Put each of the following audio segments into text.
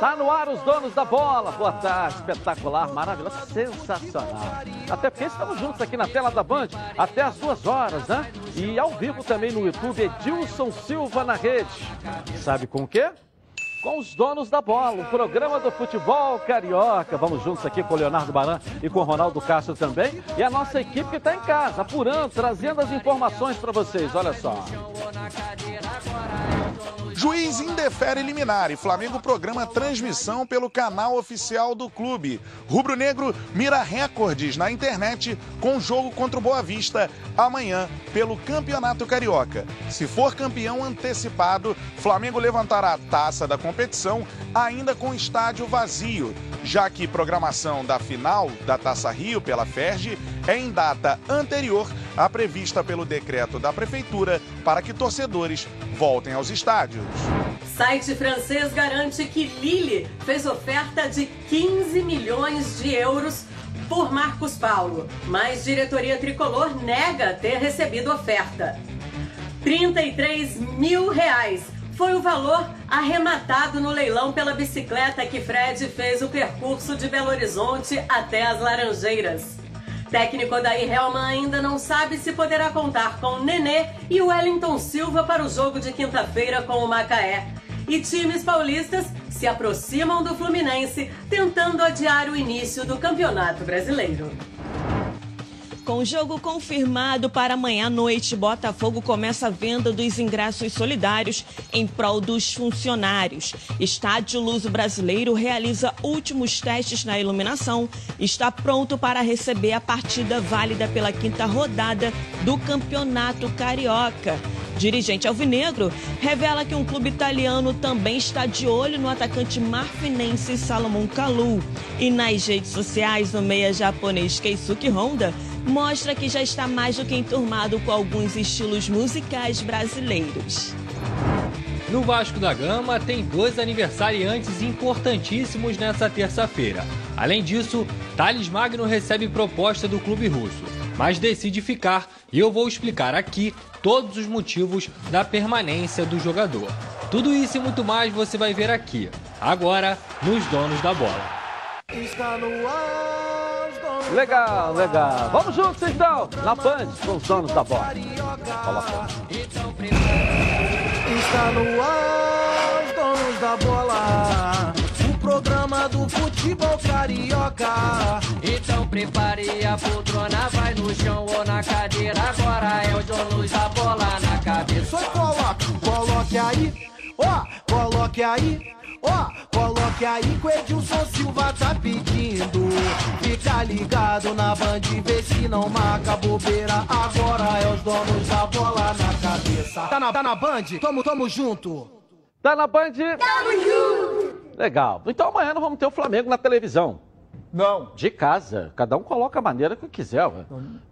Tá no ar os donos da bola. Boa tarde, espetacular, maravilhoso, sensacional. Até porque estamos juntos aqui na tela da Band até as duas horas, né? E ao vivo também no YouTube, Edilson Silva na rede. Sabe com o quê? com os donos da bola, o programa do futebol carioca. Vamos juntos aqui com o Leonardo Baran e com o Ronaldo Castro também. E a nossa equipe que está em casa, apurando, trazendo as informações para vocês. Olha só. Juiz indefere eliminar e Flamengo programa transmissão pelo canal oficial do clube. Rubro Negro mira recordes na internet com jogo contra o Boa Vista amanhã pelo Campeonato Carioca. Se for campeão antecipado, Flamengo levantará a taça da competição ainda com estádio vazio, já que programação da final da Taça Rio pela Ferge em data anterior à prevista pelo decreto da prefeitura para que torcedores voltem aos estádios. Site francês garante que Lille fez oferta de 15 milhões de euros por Marcos Paulo, mas diretoria tricolor nega ter recebido oferta. 33 mil reais foi o valor arrematado no leilão pela bicicleta que Fred fez o percurso de Belo Horizonte até as Laranjeiras. Técnico Odair Helman ainda não sabe se poderá contar com Nenê e Wellington Silva para o jogo de quinta-feira com o Macaé. E times paulistas se aproximam do Fluminense, tentando adiar o início do Campeonato Brasileiro. Com jogo confirmado para amanhã à noite, Botafogo começa a venda dos ingressos solidários em prol dos funcionários. Estádio Luso Brasileiro realiza últimos testes na iluminação e está pronto para receber a partida válida pela quinta rodada do Campeonato Carioca. Dirigente alvinegro revela que um clube italiano também está de olho no atacante marfinense Salomon Kalou. E nas redes sociais, o meia japonês Keisuke Honda mostra que já está mais do que enturmado com alguns estilos musicais brasileiros. No Vasco da Gama tem dois aniversariantes importantíssimos nessa terça-feira. Além disso, Thales Magno recebe proposta do clube russo, mas decide ficar e eu vou explicar aqui todos os motivos da permanência do jogador. Tudo isso e muito mais você vai ver aqui, agora nos Donos da Bola. Está no ar. Legal, legal. Vamos juntos então, na Band, com os donos da bola. Coloca. Está no ar, os donos da bola. O programa do futebol carioca. Então prepare a poltrona, vai no chão ou na cadeira. Agora é os donos da bola na cabeça. Só coloque, coloque aí, ó, coloque aí. Ó, oh, coloque aí que o Edilson Silva tá pedindo. Fica ligado na band, vê se não marca bobeira. Agora é os donos da bola na cabeça. Tá na, tá na band? Tamo, tamo junto. Tá na band? Tamo junto. Legal. Então amanhã nós vamos ter o Flamengo na televisão. Não. De casa. Cada um coloca a maneira que quiser.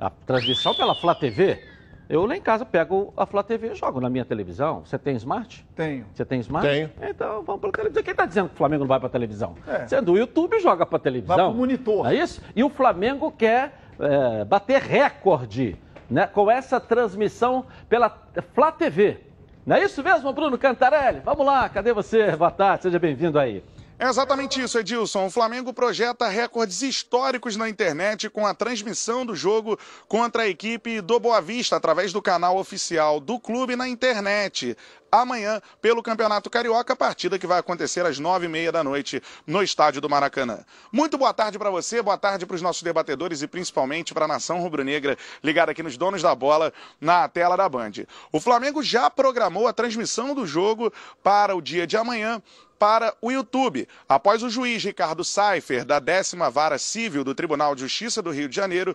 A transmissão pela Flá TV eu lá em casa pego a Flá TV e jogo na minha televisão. Você tem smart? Tenho. Você tem smart? Tenho. Então vamos para televisão. Quem está dizendo que o Flamengo não vai para a televisão? É. Você é do YouTube joga para a televisão. Vai para o monitor. É isso? E o Flamengo quer é, bater recorde né, com essa transmissão pela Flá TV. Não é isso mesmo, Bruno Cantarelli? Vamos lá, cadê você? Boa tarde, seja bem-vindo aí. É exatamente isso, Edilson. O Flamengo projeta recordes históricos na internet com a transmissão do jogo contra a equipe do Boa Vista através do canal oficial do clube na internet amanhã pelo Campeonato Carioca, partida que vai acontecer às nove e meia da noite no estádio do Maracanã. Muito boa tarde para você, boa tarde para os nossos debatedores e principalmente para a nação rubro-negra ligada aqui nos donos da bola na tela da Band. O Flamengo já programou a transmissão do jogo para o dia de amanhã para o YouTube, após o juiz Ricardo Seifer, da décima vara civil do Tribunal de Justiça do Rio de Janeiro,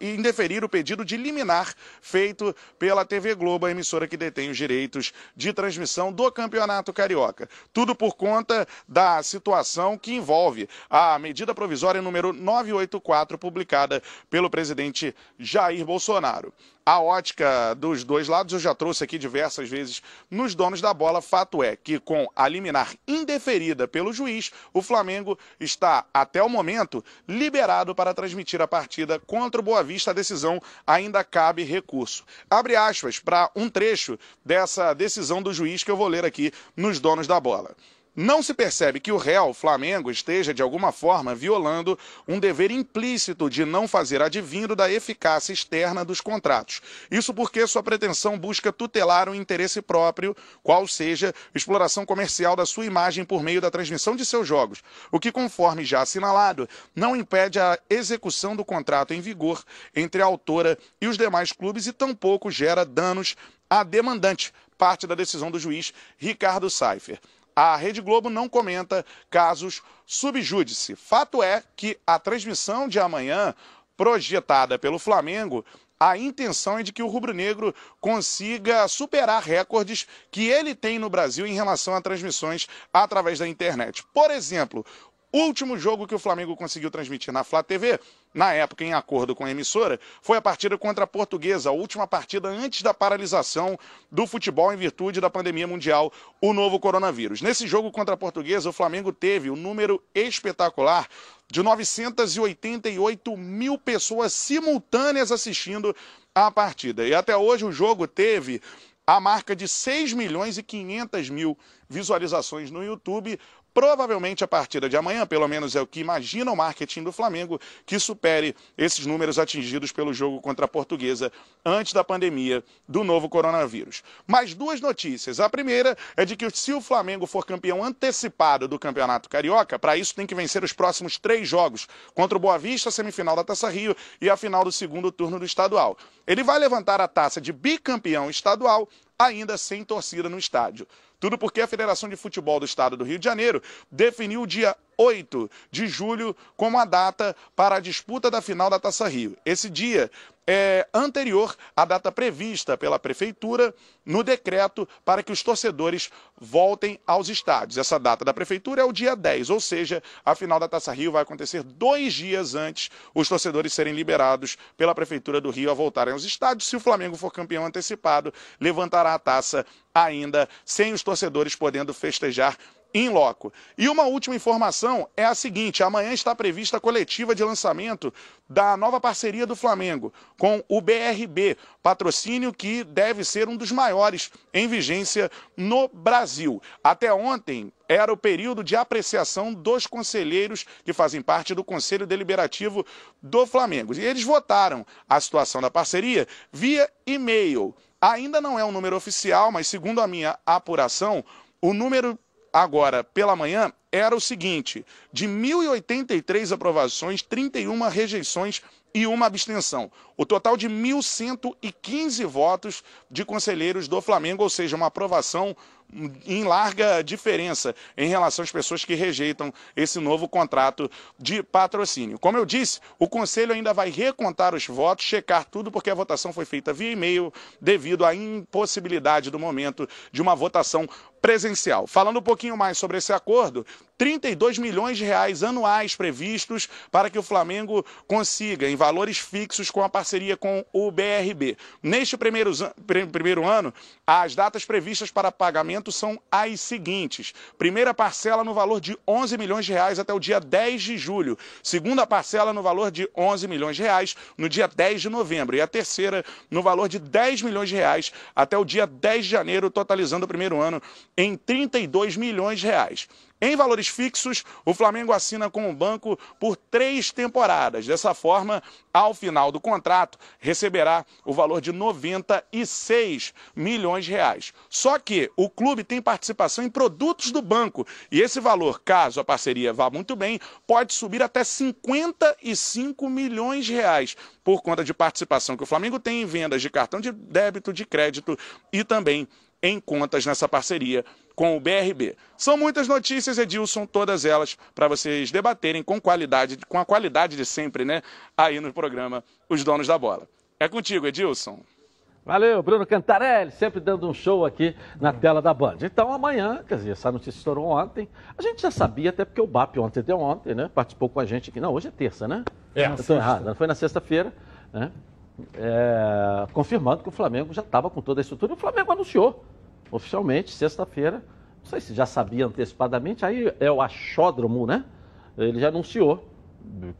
indeferir o pedido de liminar feito pela TV Globo, a emissora que detém os direitos de transmissão do Campeonato Carioca. Tudo por conta da situação que envolve a medida provisória número 984, publicada pelo presidente Jair Bolsonaro a ótica dos dois lados, eu já trouxe aqui diversas vezes nos donos da bola. Fato é que, com a liminar indeferida pelo juiz, o Flamengo está, até o momento, liberado para transmitir a partida contra o Boa Vista. A decisão ainda cabe recurso. Abre aspas para um trecho dessa decisão do juiz que eu vou ler aqui nos donos da bola. Não se percebe que o réu, Flamengo, esteja de alguma forma violando um dever implícito de não fazer advindo da eficácia externa dos contratos. Isso porque sua pretensão busca tutelar o interesse próprio, qual seja exploração comercial da sua imagem por meio da transmissão de seus jogos, o que, conforme já assinalado, não impede a execução do contrato em vigor entre a autora e os demais clubes e tampouco gera danos à demandante, parte da decisão do juiz Ricardo Seifer a Rede Globo não comenta casos subjúdice. Fato é que a transmissão de amanhã, projetada pelo Flamengo, a intenção é de que o rubro-negro consiga superar recordes que ele tem no Brasil em relação a transmissões através da internet. Por exemplo, último jogo que o Flamengo conseguiu transmitir na Flá TV, na época em acordo com a emissora, foi a partida contra a Portuguesa, a última partida antes da paralisação do futebol em virtude da pandemia mundial, o novo coronavírus. Nesse jogo contra a Portuguesa, o Flamengo teve um número espetacular de 988 mil pessoas simultâneas assistindo a partida. E até hoje o jogo teve a marca de 6 milhões e 500 mil visualizações no YouTube, provavelmente a partida de amanhã, pelo menos é o que imagina o marketing do Flamengo, que supere esses números atingidos pelo jogo contra a Portuguesa antes da pandemia do novo coronavírus. Mais duas notícias. A primeira é de que se o Flamengo for campeão antecipado do Campeonato Carioca, para isso tem que vencer os próximos três jogos contra o Boa Vista, semifinal da Taça Rio e a final do segundo turno do estadual. Ele vai levantar a taça de bicampeão estadual ainda sem torcida no estádio. Tudo porque a Federação de Futebol do Estado do Rio de Janeiro definiu o dia 8 de julho como a data para a disputa da final da Taça Rio. Esse dia é anterior à data prevista pela Prefeitura no decreto para que os torcedores voltem aos estádios. Essa data da Prefeitura é o dia 10, ou seja, a final da Taça Rio vai acontecer dois dias antes os torcedores serem liberados pela Prefeitura do Rio a voltarem aos estádios. Se o Flamengo for campeão antecipado, levantará a taça ainda sem os torcedores podendo festejar em loco. E uma última informação é a seguinte: amanhã está prevista a coletiva de lançamento da nova parceria do Flamengo com o BRB, patrocínio que deve ser um dos maiores em vigência no Brasil. Até ontem era o período de apreciação dos conselheiros que fazem parte do Conselho Deliberativo do Flamengo. E eles votaram a situação da parceria via e-mail. Ainda não é um número oficial, mas segundo a minha apuração, o número agora pela manhã era o seguinte: de 1.083 aprovações, 31 rejeições e uma abstenção. O total de 1.115 votos de conselheiros do Flamengo, ou seja, uma aprovação em larga diferença em relação às pessoas que rejeitam esse novo contrato de patrocínio. Como eu disse, o Conselho ainda vai recontar os votos, checar tudo, porque a votação foi feita via e-mail devido à impossibilidade do momento de uma votação presencial. Falando um pouquinho mais sobre esse acordo, 32 milhões de reais anuais previstos para que o Flamengo consiga, em valores fixos, com a parceria com o BRB. Neste primeiro, primeiro ano, as datas previstas para pagamento são as seguintes: primeira parcela no valor de 11 milhões de reais até o dia 10 de julho, segunda parcela no valor de 11 milhões de reais no dia 10 de novembro. E a terceira no valor de 10 milhões de reais até o dia 10 de janeiro, totalizando o primeiro ano em 32 milhões de reais. Em valores fixos, o Flamengo assina com o banco por três temporadas. Dessa forma, ao final do contrato, receberá o valor de 96 milhões de reais. Só que o clube tem participação em produtos do banco e esse valor, caso a parceria vá muito bem, pode subir até 55 milhões de reais por conta de participação que o Flamengo tem em vendas de cartão de débito, de crédito e também em contas nessa parceria com o BRB. São muitas notícias, Edilson, todas elas para vocês debaterem com qualidade, com a qualidade de sempre, né? Aí no programa Os Donos da Bola. É contigo, Edilson. Valeu, Bruno Cantarelli, sempre dando um show aqui na tela da Band. Então amanhã, quer dizer, essa notícia estourou ontem. A gente já sabia, até porque o BAP ontem deu ontem, né? Participou com a gente aqui. Não, hoje é terça, né? É. Eu estou errado, não foi na sexta-feira, né? É, confirmando que o Flamengo já estava com toda a estrutura. O Flamengo anunciou oficialmente, sexta-feira. Não sei se já sabia antecipadamente, aí é o achódromo, né? Ele já anunciou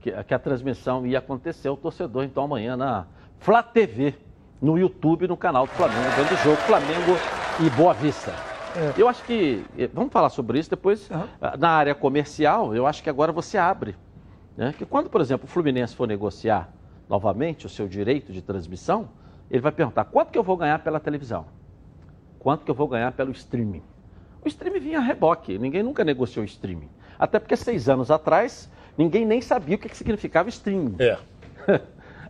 que, que a transmissão ia acontecer. O torcedor, então, amanhã na Flá TV, no YouTube, no canal do Flamengo, vendo o jogo Flamengo e Boa Vista. É. Eu acho que, eh, vamos falar sobre isso depois, uhum. na área comercial, eu acho que agora você abre. Né? Que quando, por exemplo, o Fluminense for negociar novamente o seu direito de transmissão, ele vai perguntar quanto que eu vou ganhar pela televisão? Quanto que eu vou ganhar pelo streaming? O streaming vinha a reboque, ninguém nunca negociou streaming. Até porque seis anos atrás, ninguém nem sabia o que, que significava streaming. É.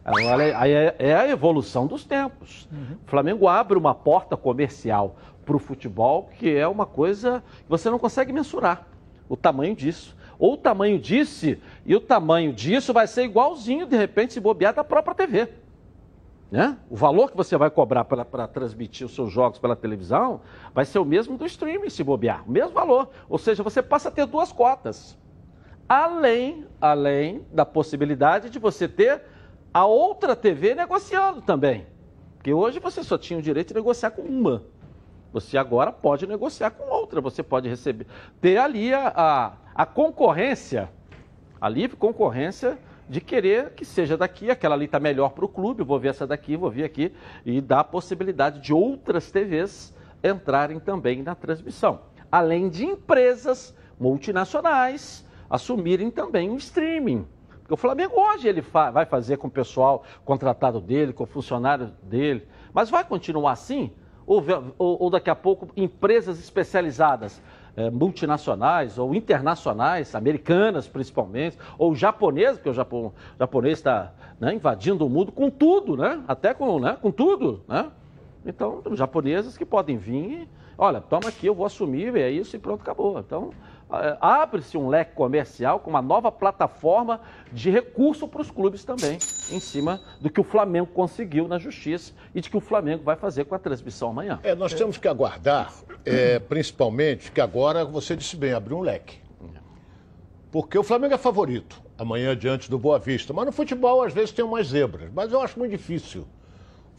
Aí é, é a evolução dos tempos. Uhum. O Flamengo abre uma porta comercial para o futebol que é uma coisa que você não consegue mensurar o tamanho disso. Ou o tamanho disse, e o tamanho disso vai ser igualzinho, de repente, se bobear da própria TV. Né? O valor que você vai cobrar para transmitir os seus jogos pela televisão vai ser o mesmo do streaming, se bobear. O mesmo valor. Ou seja, você passa a ter duas cotas. Além, além da possibilidade de você ter a outra TV negociando também. Porque hoje você só tinha o direito de negociar com uma. Você agora pode negociar com outra. Você pode receber. Ter ali a, a, a concorrência, a livre concorrência de querer que seja daqui, aquela ali está melhor para o clube, vou ver essa daqui, vou vir aqui, e dá a possibilidade de outras TVs entrarem também na transmissão. Além de empresas multinacionais assumirem também o streaming. Porque o Flamengo hoje ele fa vai fazer com o pessoal contratado dele, com o funcionário dele, mas vai continuar assim? Ou, ou, ou daqui a pouco empresas especializadas, é, multinacionais ou internacionais, americanas principalmente, ou japonesas, porque o Japão, o japonês está né, invadindo o mundo com tudo, né? até com, né, com tudo. Né? Então, japoneses que podem vir, olha, toma aqui, eu vou assumir, é isso e pronto, acabou. Então, abre-se um leque comercial com uma nova plataforma de recurso para os clubes também, em cima do que o Flamengo conseguiu na justiça e de que o Flamengo vai fazer com a transmissão amanhã. É, nós temos que aguardar, é, principalmente, que agora você disse bem, abriu um leque. Porque o Flamengo é favorito amanhã diante do Boa Vista, mas no futebol às vezes tem umas zebras, mas eu acho muito difícil.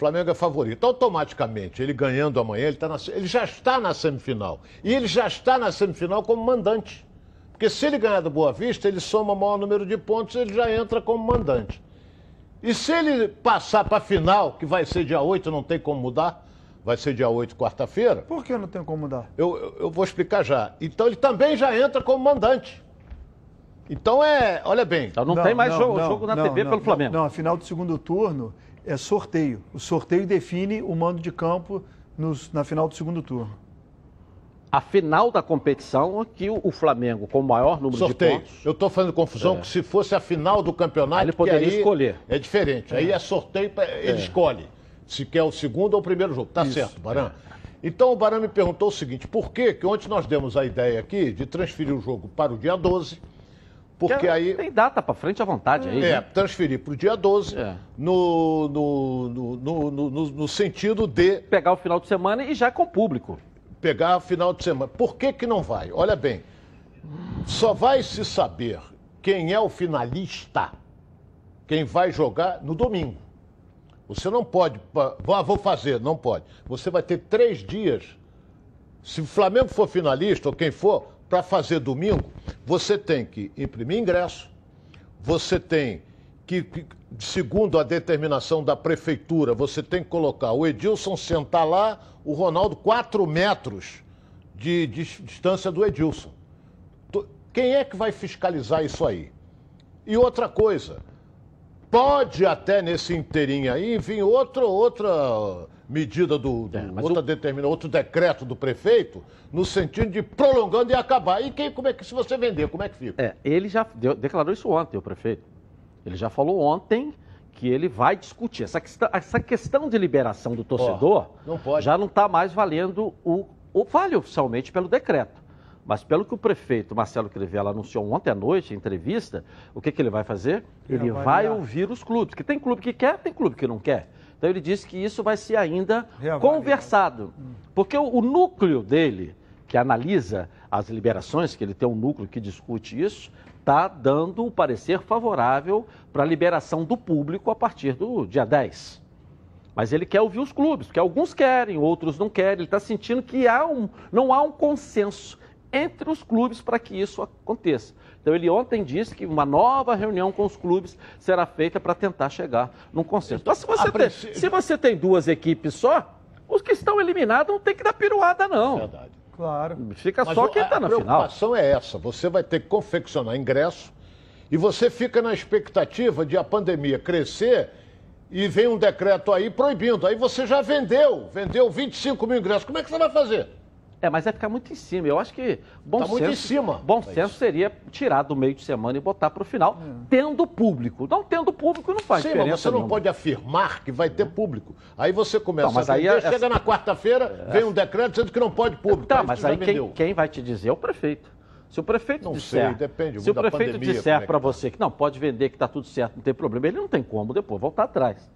O Flamengo é favorito. Automaticamente, ele ganhando amanhã, ele, tá na, ele já está na semifinal. E ele já está na semifinal como mandante. Porque se ele ganhar do Boa Vista, ele soma o maior número de pontos, ele já entra como mandante. E se ele passar para a final, que vai ser dia 8, não tem como mudar, vai ser dia 8, quarta-feira. Por que não tem como mudar? Eu, eu, eu, vou explicar já. Então ele também já entra como mandante. Então é, olha bem. Então não, não tem mais não, jogo, não, jogo, na TV pelo Flamengo. Não, a final do segundo turno é sorteio. O sorteio define o mando de campo nos, na final do segundo turno. A final da competição é que o Flamengo, com o maior número sorteio. de pontos... Eu estou fazendo confusão é. que se fosse a final do campeonato... Aí ele poderia aí escolher. É diferente. É. Aí é sorteio, pra, ele é. escolhe se quer o segundo ou o primeiro jogo. Tá Isso. certo, Baran? Então o Baran me perguntou o seguinte, por que que ontem nós demos a ideia aqui de transferir o jogo para o dia 12 porque aí. Tem data para frente à vontade aí. É, né? transferir para o dia 12, é. no, no, no, no, no, sentido de. Pegar o final de semana e já com o público. Pegar o final de semana. Por que, que não vai? Olha bem, só vai se saber quem é o finalista, quem vai jogar no domingo. Você não pode. Ah, vou fazer, não pode. Você vai ter três dias. Se o Flamengo for finalista, ou quem for, para fazer domingo, você tem que imprimir ingresso, você tem que, segundo a determinação da prefeitura, você tem que colocar o Edilson sentar lá, o Ronaldo quatro metros de, de distância do Edilson. Quem é que vai fiscalizar isso aí? E outra coisa, pode até nesse inteirinho aí vir outra, outra medida do, do é, outra o... determina, outro decreto do prefeito, no sentido de prolongando e acabar. E quem, como é que se você vender, como é que fica? É, ele já deu, declarou isso ontem, o prefeito. Ele já falou ontem que ele vai discutir. Essa questão, essa questão de liberação do torcedor oh, não já não está mais valendo o, o vale oficialmente pelo decreto. Mas pelo que o prefeito Marcelo Crivella anunciou ontem à noite, em entrevista, o que, que ele vai fazer? Ele vai ouvir os clubes. Que tem clube que quer, tem clube que não quer. Então ele disse que isso vai ser ainda conversado. Porque o, o, núcleo dele, que analisa as liberações, que ele tem um núcleo que discute isso, está dando o um parecer favorável para a liberação do público a partir do dia 10. Mas ele quer ouvir os clubes, porque alguns querem, outros não querem. Ele está sentindo que há um, não há um consenso entre os clubes para que isso aconteça. Então ele ontem disse que uma nova reunião com os clubes será feita para tentar chegar num consenso. Então, se você, tem, se você tem duas equipes só, os que estão eliminados não tem que dar piruada, não. Verdade. Claro. Fica Mas só quem a- está a na final. preocupação é essa. Você vai ter que confeccionar ingresso e você fica na expectativa de a pandemia crescer e vem um decreto aí proibindo. Aí você já vendeu, vendeu 25 mil ingressos. Como é que você vai fazer? É, mas vai ficar muito em cima. Eu acho que bom Tá senso, muito em cima. Bom É senso seria tirar do meio de semana e botar para o final, tendo público. Não tendo público não faz Sim, diferença mas você não nenhuma. pode afirmar que vai ter público. Aí você começa Não, mas a aí vender, é- chega na quarta-feira, vem um decreto dizendo que não pode público. Tá, Aí mas aí quem, quem vai te dizer é o prefeito. Se o prefeito Não disser, sei, depende se o prefeito pandemia, disser é para tá. você que não pode vender, que está tudo certo, não tem problema, ele não tem como depois voltar atrás.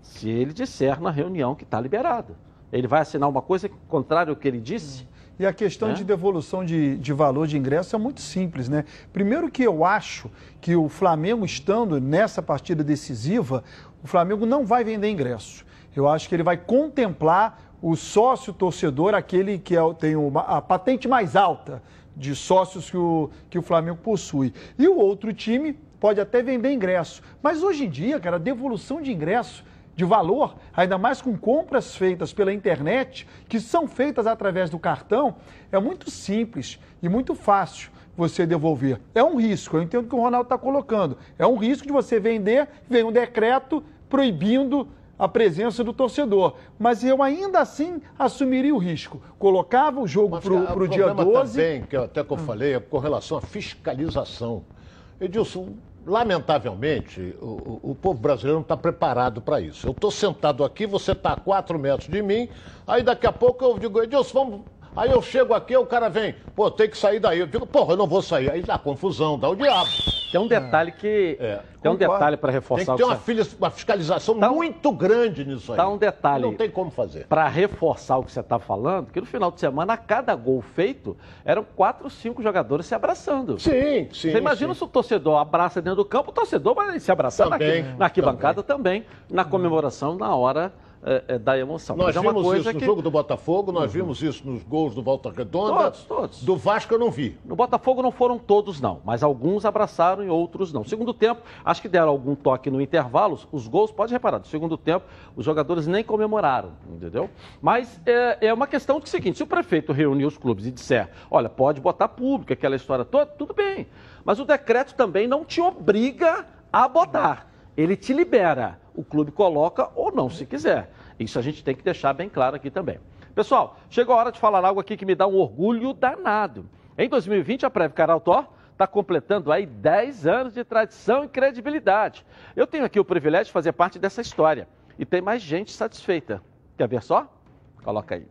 Se ele disser na reunião que está liberado, ele vai assinar uma coisa contrária ao que ele disse. E a questão Né? de devolução de, de valor de ingresso é muito simples, né? Primeiro que eu acho que o Flamengo estando nessa partida decisiva, o Flamengo não vai vender ingressos. Eu acho que ele vai contemplar o sócio torcedor, aquele que é tem uma- a patente mais alta de sócios que o, que o Flamengo possui. E o outro time pode até vender ingresso. Mas hoje em dia, cara, a devolução de ingresso de valor, ainda mais com compras feitas pela internet, que são feitas através do cartão, é muito simples e muito fácil você devolver. É um risco, eu entendo o que o Ronaldo está colocando. É um risco de você vender, vem um decreto proibindo a presença do torcedor. Mas eu ainda assim assumiria o risco. Colocava o jogo para o dia problema 12. Também, que até que eu falei, é com relação à fiscalização. Edilson, lamentavelmente, o, o- povo brasileiro não está preparado para isso. Eu estou sentado aqui, você está a quatro metros de mim, aí daqui a pouco eu digo, Edilson, vamos. Aí eu chego aqui, o cara vem, pô, tem que sair daí. Eu digo, porra, eu não vou sair. Aí dá confusão, dá o diabo. Tem um detalhe que. tem um detalhe para Tem reforçar que ter o que uma, filha- uma fiscalização Tá um- muito grande nisso aí. Tá um detalhe. Não tem como fazer. Para reforçar o que você está falando, que no final de semana, a cada gol feito, eram quatro, cinco jogadores se abraçando. Sim, sim. Você imagina sim. se o torcedor abraça dentro do campo, o torcedor vai se abraçar na, Também, arqui- na arquibancada também. na comemoração, na hora eh, eh, da emoção. Nós Mas é vimos isso no que jogo do Botafogo, nós vimos isso nos gols do Volta Redonda. Todos, todos. Do Vasco eu não vi. no Botafogo não foram todos, não, mas alguns abraçaram e outros não. Segundo tempo, acho que deram algum toque no intervalo. Os gols, pode reparar, no segundo tempo, os jogadores nem comemoraram, entendeu? Mas é, é uma questão do seguinte: se o prefeito reunir os clubes e disser, olha, pode botar público, aquela história toda, tudo bem. Mas o decreto também não te obriga a botar. Ele te libera. O clube coloca ou não, se quiser. Isso a gente tem que deixar bem claro aqui também. Pessoal, chegou a hora de falar algo aqui que me dá um orgulho danado. Em 2020, a Preve Caraltó está completando aí 10 anos de tradição e credibilidade. Eu tenho aqui o privilégio de fazer parte dessa história. E tem mais gente satisfeita. Quer ver só? Coloca aí.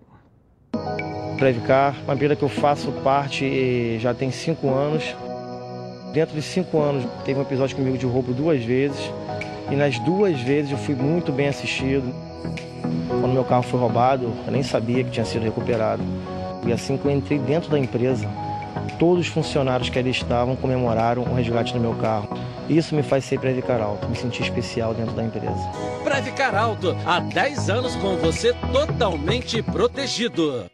Previcar, uma empresa que eu faço parte eh, já tem cinco anos. Dentro de cinco anos, teve um episódio comigo de roubo duas vezes. E nas duas vezes eu fui muito bem assistido. Quando meu carro foi roubado, eu nem sabia que tinha sido recuperado. E assim que eu entrei dentro da empresa, todos os funcionários que ali estavam comemoraram o resgate do meu carro. Isso me faz ser Previcar Alto, me sentir especial dentro da empresa. Previcar Alto, há 10 anos com você totalmente protegido.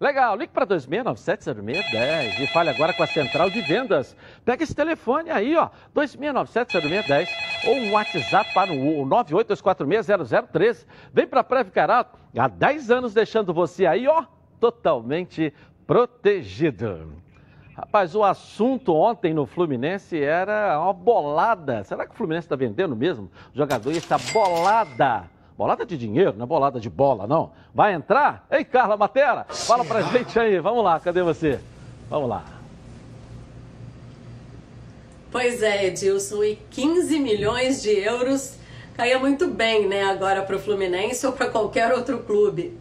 Legal, ligue para 26970610 e fale agora com a central de vendas. Pega esse telefone aí, ó, 26970610 ou um WhatsApp para o 982460013. Vem para Previcarato, há 10 anos deixando você aí, ó, totalmente protegido. Rapaz, o assunto ontem no Fluminense era uma bolada. Será que o Fluminense está vendendo mesmo? O jogador estar bolada. Bolada de dinheiro, não é bolada de bola, não. Vai entrar? Ei, Carla Matera, fala pra gente aí. Vamos lá, cadê você? Vamos lá. Pois é, Edilson, e 15 milhões de euros caía muito bem, né, agora para o Fluminense ou para qualquer outro clube.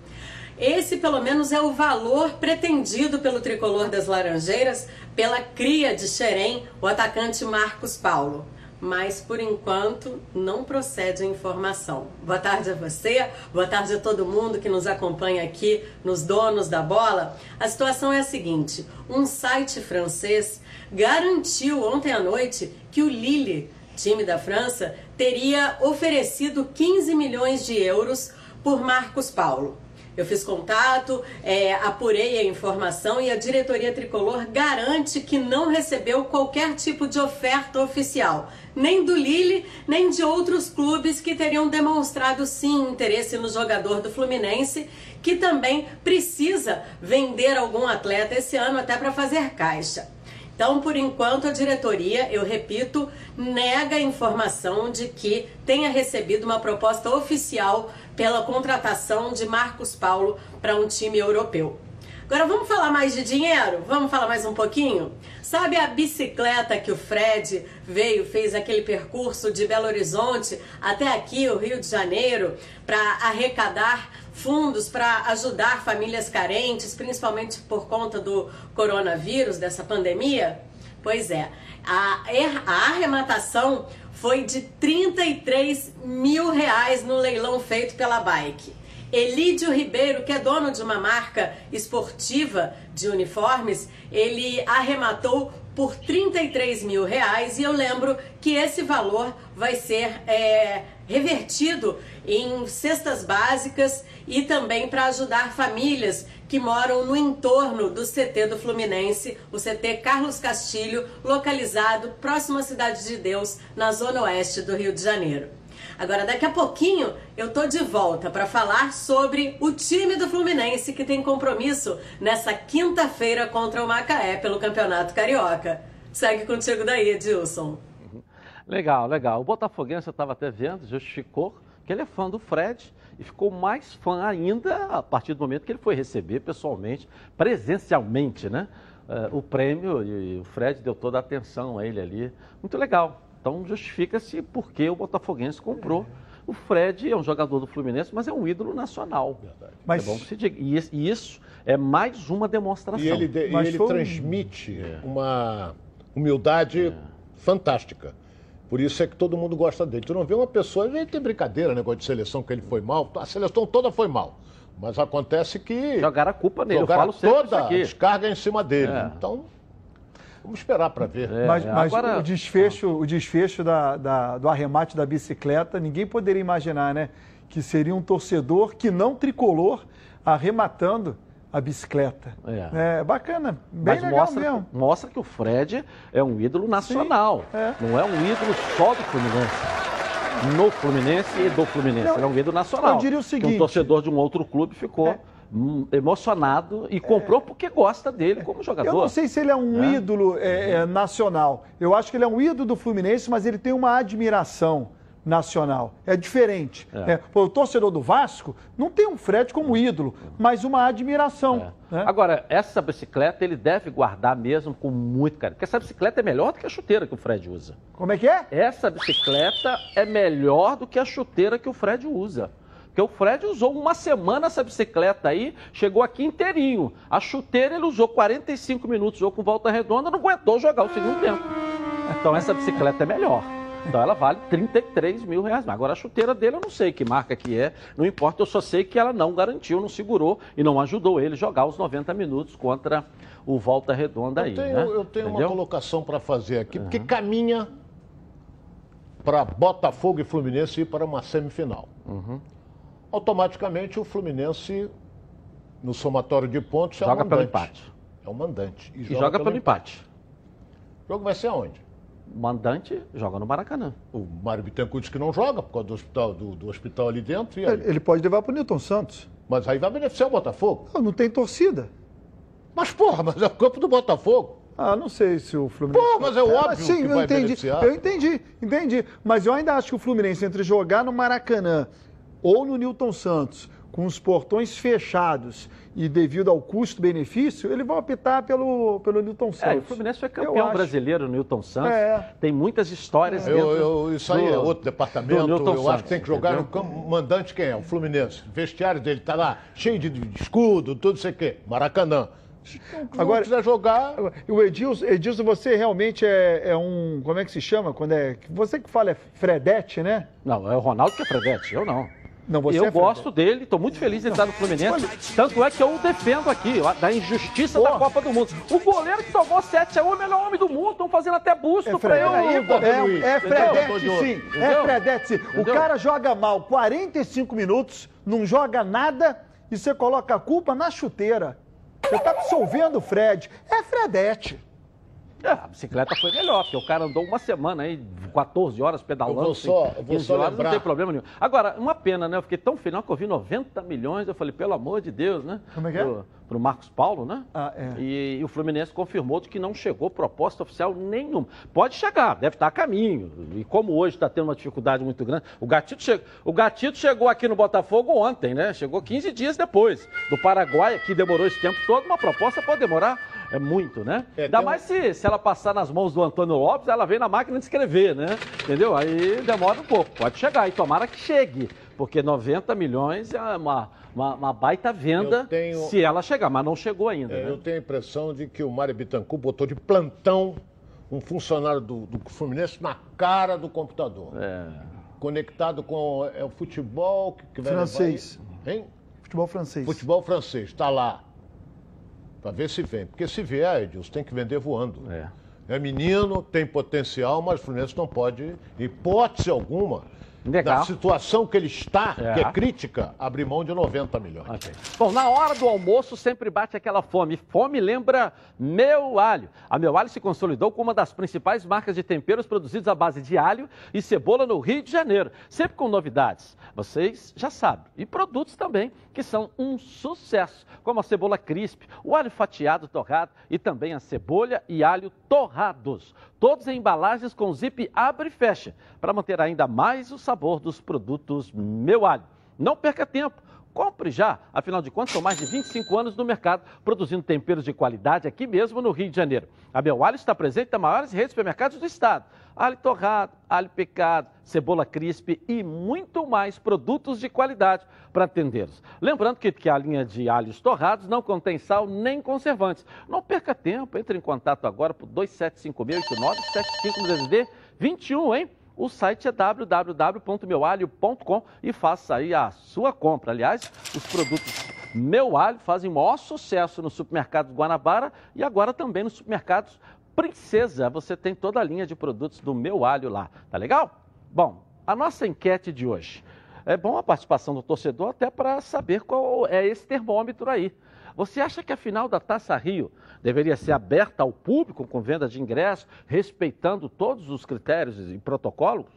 Esse, pelo menos, é o valor pretendido pelo tricolor das Laranjeiras pela cria de Xerém, o atacante Marcos Paulo. Mas, por enquanto, não procede a informação. Boa tarde a você, boa tarde a todo mundo que nos acompanha aqui nos Donos da Bola. A situação é a seguinte: um site francês garantiu ontem à noite que o Lille, time da França, teria oferecido 15 milhões de euros por Marcos Paulo. Eu fiz contato, é, apurei a informação e a diretoria tricolor garante que não recebeu qualquer tipo de oferta oficial, nem do Lille, nem de outros clubes que teriam demonstrado sim interesse no jogador do Fluminense, que também precisa vender algum atleta esse ano até para fazer caixa. Então, por enquanto, a diretoria, eu repito, nega a informação de que tenha recebido uma proposta oficial pela contratação de Marcos Paulo para um time europeu. Agora vamos falar mais de dinheiro? Vamos falar mais um pouquinho? Sabe a bicicleta que o Fred veio, fez aquele percurso de Belo Horizonte até aqui, o Rio de Janeiro, para arrecadar fundos para ajudar famílias carentes, principalmente por conta do coronavírus, dessa pandemia? Pois é, a, a arrematação foi de 33 mil reais no leilão feito pela Bike. Elídio Ribeiro, que é dono de uma marca esportiva de uniformes, ele arrematou por 33 mil reais e eu lembro que esse valor vai ser é, revertido em cestas básicas e também para ajudar famílias que moram no entorno do CT do Fluminense, o CT Carlos Castilho, localizado próximo à Cidade de Deus, na zona oeste do Rio de Janeiro. Agora, daqui a pouquinho, eu tô de volta para falar sobre o time do Fluminense que tem compromisso nessa quinta-feira contra o Macaé pelo Campeonato Carioca. Segue contigo daí, Edilson. Legal, legal. O Botafoguense, eu estava até vendo, justificou que ele é fã do Fred e ficou mais fã ainda a partir do momento que ele foi receber pessoalmente, presencialmente, né? Uh, o prêmio e o Fred deu toda a atenção a ele ali. Muito legal. Então justifica-se porque o Botafoguense comprou. O Fred é um jogador do Fluminense, mas é um ídolo nacional. Mas... É bom que se diga. E isso é mais uma demonstração. E ele, de, e ele foi... transmite é. uma humildade é. fantástica. Por isso é que todo mundo gosta dele. Tu não vê uma pessoa, ele tem brincadeira, negócio de seleção que ele foi mal, a seleção toda foi mal. Mas acontece que. Jogaram a culpa nele, jogaram eu falo toda a descarga em cima dele. É. Então, vamos esperar para ver. É, mas, mas agora... o desfecho, o desfecho da, da, do arremate da bicicleta, ninguém poderia imaginar, né? Que seria um torcedor que não tricolor arrematando a bicicleta. É, é bacana, bem Mas legal mostra, mesmo. Mostra que o Fred é um ídolo nacional, é. não é um ídolo só do Fluminense. No Fluminense e do Fluminense, não, ele é um ídolo nacional. Eu diria o seguinte... um torcedor de um outro clube ficou... É. Emocionado e comprou porque gosta dele como jogador. Eu não sei se ele é um é. ídolo é, é, nacional. Eu acho que ele é um ídolo do Fluminense, mas ele tem uma admiração nacional. É diferente. É. É, o torcedor do Vasco não tem um Fred como ídolo, mas uma admiração. É. Né? Agora, essa bicicleta ele deve guardar mesmo com muito carinho, porque essa bicicleta é melhor do que a chuteira que o Fred usa. Como é que é? Essa bicicleta é melhor do que a chuteira que o Fred usa. Porque o Fred usou uma semana essa bicicleta aí, chegou aqui inteirinho. A chuteira ele usou 45 minutos, jogou com volta redonda, não aguentou jogar o segundo tempo. Então essa bicicleta é melhor. Então ela vale 33 mil reais. Agora a chuteira dele eu não sei que marca que é, não importa, eu só sei que ela não garantiu, não segurou e não ajudou ele jogar os 90 minutos contra o Volta Redonda eu aí. Tenho, né? Eu tenho Entendeu? uma colocação para fazer aqui, uhum. porque caminha para Botafogo e Fluminense ir para uma semifinal. Uhum. Automaticamente o Fluminense, no somatório de pontos, é joga é pelo empate. É o mandante. E, e joga, joga, pelo, empate. empate. O jogo vai ser aonde? mandante joga no Maracanã. O Mário Bittencourt diz que não joga por causa do hospital, do, do hospital ali dentro. Ele, ele, pode levar para o Newton Santos. Mas aí vai beneficiar o Botafogo. Não, não tem torcida. Mas, porra, mas é o campo do Botafogo. Ah, não sei se o Fluminense. Pô, mas é óbvio sim, que vai entendi, beneficiar. Eu entendi, entendi. Mas eu ainda acho que o Fluminense, entre jogar no Maracanã ou no Newton Santos, com os portões fechados e devido ao custo-benefício, ele vai optar pelo, pelo Newton Santos. É, o Fluminense foi campeão brasileiro no Newton Santos. É. Tem muitas histórias é. dentro eu, eu, Isso aí do, é outro departamento. eu Santos, acho que tem que jogar entendeu? no campo. mandante quem é? O Fluminense. O vestiário dele está lá, cheio de, de escudo, tudo isso aqui. Maracanã. Então, Agora, quiser jogar. O Edilson, Edilson, você realmente é, é, um. Como é que se chama? Quando é. Você que fala é Fredete, né? Não, é o Ronaldo que é Fredete, eu não. Não, eu é gosto dele, estou muito feliz de ele estar no Fluminense. Tanto é que eu o defendo aqui, da injustiça da Copa do Mundo. O goleiro que tomou 7 a 1 é o melhor homem do mundo. Estão fazendo até busto é para ele aí, É, é Fredete, sim. Entendeu? É Fredete, sim. O cara joga mal 45 minutos, não joga nada e você coloca a culpa na chuteira. Você está absolvendo o Fred. É Fredete. É, a bicicleta foi melhor, porque o cara andou uma semana aí, 14 horas pedalando. Eu vou só- assim, eu vou 15 só horas. Não tem problema nenhum. Agora, uma pena, né? Eu fiquei tão feliz que eu vi 90 milhões. Eu falei, pelo amor de Deus, né? Como é que é? Pro, pro Marcos Paulo, né? Ah, é. E, e o Fluminense confirmou de que não chegou proposta oficial nenhuma. Pode chegar, deve estar a caminho. E como hoje está tendo uma dificuldade muito grande, o Gatito, che... o Gatito chegou aqui no Botafogo ontem, né? Chegou 15 dias depois. Do Paraguai, que demorou esse tempo todo, uma proposta pode demorar é muito, né? É, Ainda tem um- mais se, se ela passar nas mãos do Antônio Lopes, ela vem na máquina de escrever, né? Entendeu? Aí demora um pouco. Pode chegar, e tomara que chegue. Porque 90 milhões é uma, uma, uma baita venda tenho- se ela chegar, mas não chegou ainda, É, né? eu tenho a impressão de que o Mário Bittencourt botou de plantão um funcionário do, do Fluminense na cara do computador. É. Conectado com é, o futebol que, que vai levar Francês. aí- Hein? Futebol francês. Futebol francês, está lá. Para ver se vem. Porque se vier, Edilson, tem que vender voando. É. É menino, tem potencial, mas o Fluminense não pode, hipótese alguma, Negar. da situação que ele está, É. que é crítica, abrir mão de 90 milhões. Ok. Bom, na hora do almoço sempre bate aquela fome. Fome lembra Meu Alho. A Meu Alho se consolidou como uma das principais marcas de temperos produzidos à base de alho e cebola no Rio de Janeiro. Sempre com novidades. Vocês já sabem. E produtos também que são um sucesso, como a cebola crisp, o alho fatiado torrado e também a cebola e alho torrados. Todos em embalagens com zip abre e fecha, para manter ainda mais o sabor dos produtos Meu Alho. Não perca tempo. Compre já, afinal de contas, são mais de 25 anos no mercado, produzindo temperos de qualidade aqui mesmo no Rio de Janeiro. A Alho está presente nas maiores redes de supermercados do estado. Alho torrado, alho picado, cebola crisp e muito mais produtos de qualidade para atendê-los. Lembrando que, que a linha de alhos torrados não contém sal nem conservantes. Não perca tempo, entre em contato agora por 27568975 no DDD 21, hein? O site é www.meualho.com e faça aí a sua compra. Aliás, os produtos Meu Alho fazem maior sucesso no supermercado Guanabara e agora também nos supermercados Princesa. Você tem toda a linha de produtos do Meu Alho lá. Tá legal? Bom, a nossa enquete de hoje. É bom a participação do torcedor até para saber qual é esse termômetro aí. Você acha que a final da Taça Rio deveria ser aberta ao público com venda de ingressos, respeitando todos os critérios e protocolos?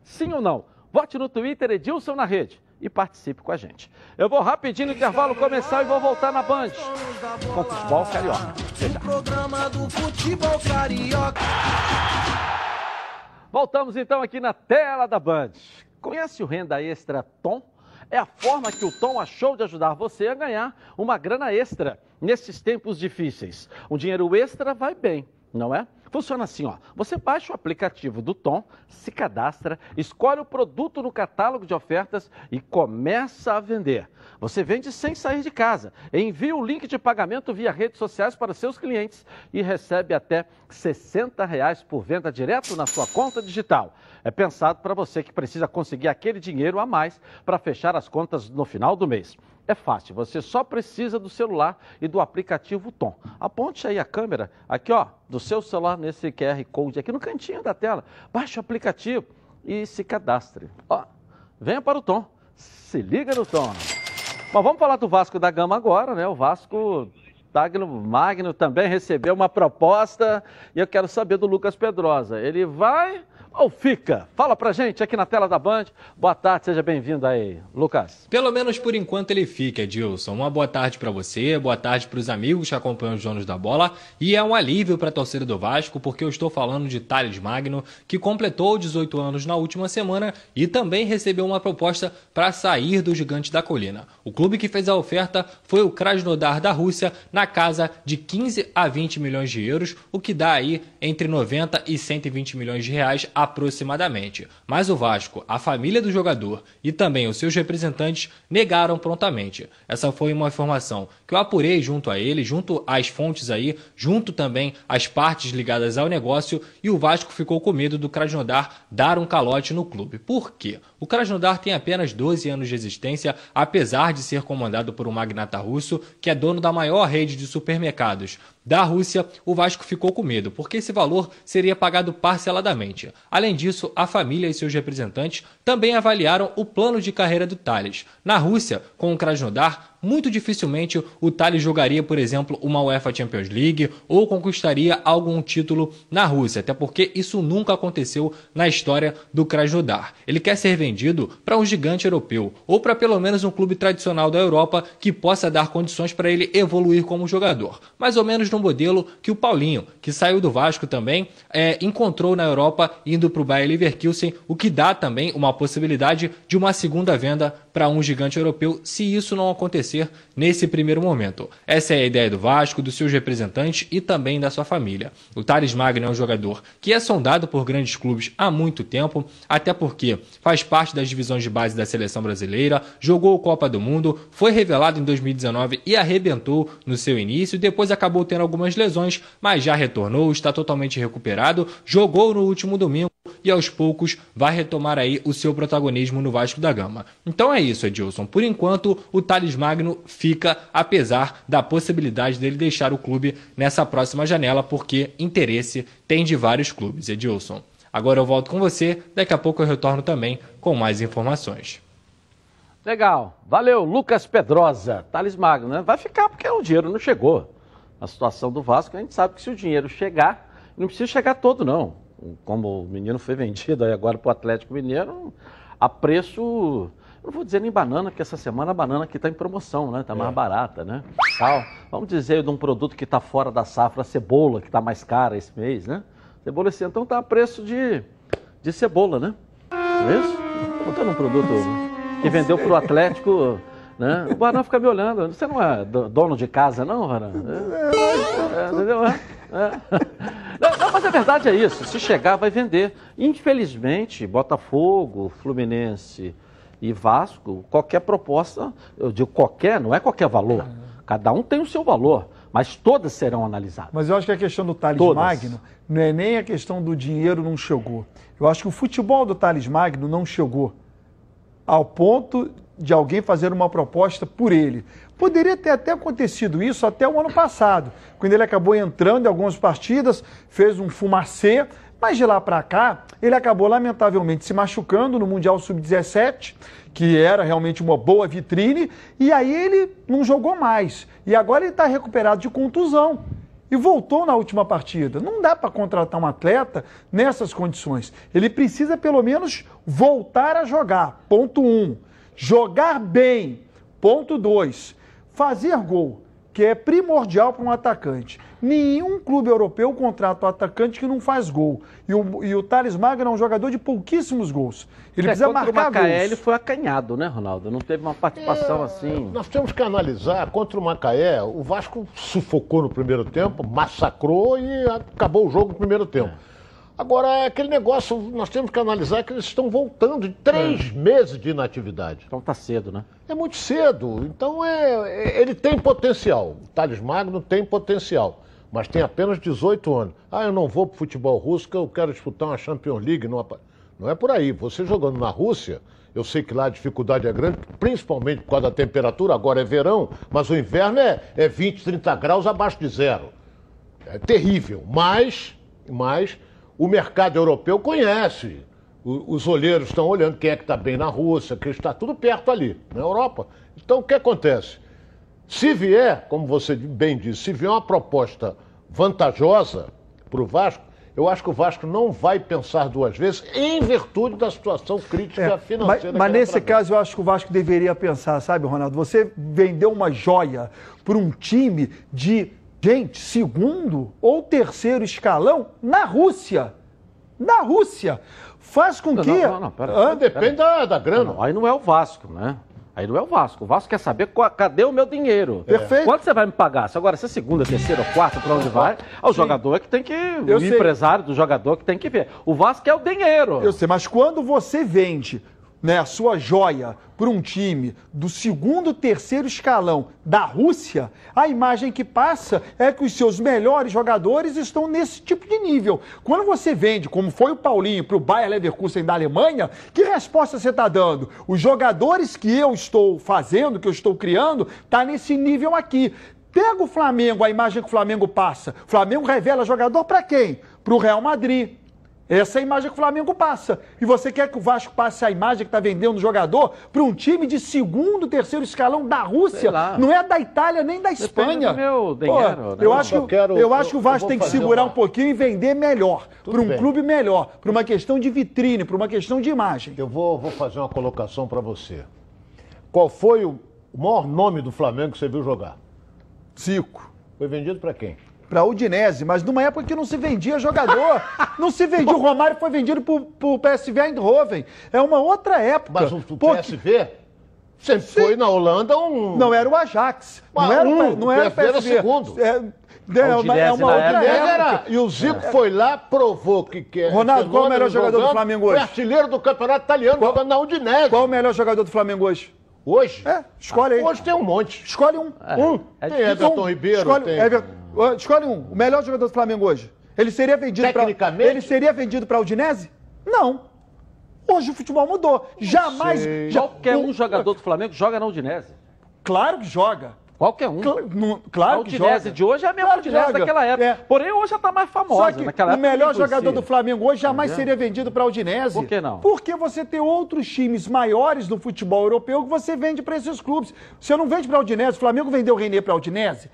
Sim ou não? Vote no Twitter Edilson na rede e participe com a gente. Eu vou rapidinho no intervalo começar e vou voltar na Band com o futebol carioca. Já. Programa do futebol carioca. Voltamos então aqui na tela da Band. Conhece o Renda Extra Tom? É a forma que o Tom achou de ajudar você a ganhar uma grana extra nesses tempos difíceis. Um dinheiro extra vai bem, não é? Funciona assim, ó. Você baixa o aplicativo do Tom, se cadastra, escolhe o produto no catálogo de ofertas e começa a vender. Você vende sem sair de casa, envia o link de pagamento via redes sociais para seus clientes e recebe até 60 reais por venda direto na sua conta digital. É pensado para você que precisa conseguir aquele dinheiro a mais para fechar as contas no final do mês. É fácil, você só precisa do celular e do aplicativo Tom. Aponte aí a câmera, aqui ó, do seu celular nesse QR Code, aqui no cantinho da tela. Baixe o aplicativo e se cadastre. Ó, venha para o Tom, se liga no Tom. Bom, vamos falar do Vasco da Gama agora, né? O Vasco Magno, Magno também recebeu uma proposta e eu quero saber do Lucas Pedrosa. Ele vai ou fica? Fala pra gente aqui na tela da Band. Boa tarde, seja bem-vindo aí, Lucas. Pelo menos por enquanto ele fica, Edilson. Uma boa tarde para você, boa tarde para os amigos que acompanham os donos da bola. E é um alívio para a torcida do Vasco, porque eu estou falando de Thales Magno, que completou 18 anos na última semana e também recebeu uma proposta para sair do Gigante da Colina. O clube que fez a oferta foi o Krasnodar da Rússia, na casa de 15 a 20 milhões de euros, o que dá aí entre 90 e 120 milhões de reais aproximadamente. Mas o Vasco, a família do jogador e também os seus representantes negaram prontamente. Essa foi uma informação que eu apurei junto a ele, junto às fontes aí, junto também às partes ligadas ao negócio e o Vasco ficou com medo do Krasnodar dar um calote no clube. Por quê? O Krasnodar tem apenas 12 anos de existência, apesar de ser comandado por um magnata russo que é dono da maior rede de supermercados da Rússia, o Vasco ficou com medo, porque esse valor seria pagado parceladamente. Além disso, a família e seus representantes também avaliaram o plano de carreira do Thales. Na Rússia, com o Krasnodar, muito dificilmente o Thales jogaria, por exemplo, uma UEFA Champions League ou conquistaria algum título na Rússia, até porque isso nunca aconteceu na história do Krasnodar. Ele quer ser vendido para um gigante europeu ou para pelo menos um clube tradicional da Europa que possa dar condições para ele evoluir como jogador. Mais ou menos no modelo que o Paulinho, que saiu do Vasco também, é, encontrou na Europa indo para o Bayer Leverkusen, o que dá também uma possibilidade de uma segunda venda para um gigante europeu, se isso não acontecer nesse primeiro momento. Essa é a ideia do Vasco, dos seus representantes e também da sua família. O Thales Magno é um jogador que é sondado por grandes clubes há muito tempo, até porque faz parte das divisões de base da seleção brasileira, jogou Copa do Mundo, foi revelado em 2019 e arrebentou no seu início, depois acabou tendo algumas lesões, mas já retornou, está totalmente recuperado, jogou no último domingo e aos poucos vai retomar aí o seu protagonismo no Vasco da Gama. Então é isso, Edilson. Por enquanto, o Thales Magno fica, apesar da possibilidade dele deixar o clube nessa próxima janela, porque interesse tem de vários clubes, Edilson. Agora eu volto com você, daqui a pouco eu retorno também com mais informações. Legal, valeu, Lucas Pedrosa, Thales Magno, né? Vai ficar porque o dinheiro não chegou. A situação do Vasco, a gente sabe que se o dinheiro chegar, não precisa chegar todo, não como o menino foi vendido aí agora para o Atlético Mineiro, a preço. Não vou dizer nem banana, porque essa semana a banana aqui está em promoção, né? Está é. mais barata, né? Tal. Vamos dizer de um produto que está fora da safra, a cebola, que está mais cara esse mês, né? Cebola esse então está a preço de, de cebola, né? Não é isso? Botando um produto que vendeu para o Atlético. Né? O Barão fica me olhando. Você não é dono de casa, não, Barão? É, é, entendeu? É. Não, mas a verdade é isso. Se chegar, vai vender. Infelizmente, Botafogo, Fluminense e Vasco, qualquer proposta, eu digo qualquer, não é qualquer valor. Cada um tem o seu valor, mas todas serão analisadas. Mas eu acho que a questão do Thales todas. Magno não é nem a questão do dinheiro não chegou. Eu acho que o futebol do Thales Magno não chegou ao ponto de alguém fazer uma proposta por ele. Poderia ter até acontecido isso até o ano passado, quando ele acabou entrando em algumas partidas, fez um fumacê, mas de lá para cá, ele acabou lamentavelmente se machucando no Mundial Sub-17, que era realmente uma boa vitrine, e aí ele não jogou mais. E agora ele está recuperado de contusão e voltou na última partida. Não dá para contratar um atleta nessas condições. Ele precisa pelo menos voltar a jogar. Ponto 1. Um. Jogar bem. Ponto 2 fazer gol, que é primordial para um atacante. Nenhum clube europeu contrata um atacante que não faz gol. E o, e o Thales Magno é um jogador de pouquíssimos gols. Ele é, precisa marcar o Macaé, gols. ele foi acanhado, né, Ronaldo? Não teve uma participação é, assim. Nós temos que analisar. Contra o Macaé, o Vasco sufocou no primeiro tempo, massacrou e acabou o jogo no primeiro tempo. É. Agora, é aquele negócio, nós temos que analisar que eles estão voltando de três é. meses de inatividade. Então tá cedo, né? É muito cedo. Então é, é, ele tem potencial. O Thales Magno tem potencial. Mas tem apenas 18 anos. Ah, eu não vou pro futebol russo que eu quero disputar uma Champions League. Não, não é por aí. Você jogando na Rússia, eu sei que lá a dificuldade é grande, principalmente por causa da temperatura. Agora é verão, mas o inverno é, é 20, 30 graus abaixo de zero. É terrível. Mas, mas o mercado europeu conhece. os olheiros estão olhando quem é que está bem na Rússia, que está tudo perto ali, na Europa. Então, o que acontece? Se vier, como você bem disse, se vier uma proposta vantajosa para o Vasco, eu acho que o Vasco não vai pensar duas vezes em virtude da situação crítica é, financeira. Mas, mas nesse caso eu acho que o Vasco deveria pensar, sabe, Ronaldo? Você vendeu uma joia para um time de Gente, segundo ou terceiro escalão na Rússia. Na Rússia. Faz com que. Não, não, não, pera, ah, depende da, da grana. Não, aí não é o Vasco, né? Aí não é o Vasco. O Vasco quer saber qual, cadê o meu dinheiro. É. Perfeito. Quanto você vai me pagar? Se agora, se é segunda, terceira ou quarta, para onde vai? É o Sim. jogador que tem que. Eu o sei. empresário do jogador que tem que ver. O Vasco é o dinheiro. Eu sei, mas quando você vende né, a sua joia para um time do segundo, terceiro escalão da Rússia, a imagem que passa é que os seus melhores jogadores estão nesse tipo de nível. Quando você vende, como foi o Paulinho, para o Bayer Leverkusen da Alemanha, que resposta você está dando? Os jogadores que eu estou fazendo, que eu estou criando, tá nesse nível aqui. Pega o Flamengo, a imagem que o Flamengo passa. O Flamengo revela jogador para quem? Para o Real Madrid Essa é a imagem que o Flamengo passa. E você quer que o Vasco passe a imagem que está vendendo o jogador para um time de segundo, terceiro escalão da Rússia? Não é da Itália nem da Espanha. meu Pô, dinheiro, né? eu, Eu acho, só que- quero- eu acho que o eu- Vasco eu tem que segurar uma- um pouquinho e vender melhor. Para um bem. clube melhor. Para uma questão de vitrine, para uma questão de imagem. Eu vou, vou fazer uma colocação para você. Qual foi o o maior nome do Flamengo que você viu jogar? Zico. Foi vendido para quem? Para a Udinese, mas numa época que não se vendia jogador. não se vendia. O Romário foi vendido para o PSV Eindhoven. É uma outra época. Mas o, o Pô, PSV sempre foi na Holanda um. Não era o Ajax. Não era, o um, não era o PSV era segundo. É, é uma, é uma outra época. Era. E o Zico foi lá, provou que, que é Ronaldo, qual é o melhor jogador do Flamengo Foi hoje? artilheiro do campeonato italiano, jogando na Udinese. Qual é o melhor jogador do Flamengo hoje? Hoje? É, escolhe aí. Hoje tem um monte. Escolhe um. Um. É tem. Everton Ribeiro, escolhe, tem... Ever- escolhe um. O melhor jogador do Flamengo hoje. Ele seria vendido para Tecnicamente? Ele seria vendido para a Udinese? Não. Hoje o futebol mudou. Jamais. já- Qualquer um jogador do Flamengo joga na Udinese. Claro que joga. Qualquer um. Cl- não- a Claro que Udinese de hoje é a mesma Claro Udinese daquela época. É. Porém, hoje já está mais Só famosa. que Naquela o época melhor jogador do Flamengo hoje jamais Entendeu? seria vendido para a Udinese. Por que não? Porque você tem outros times maiores do futebol europeu que você vende para esses clubes. Você não vende para a Udinese. O Flamengo vendeu o René para a Udinese.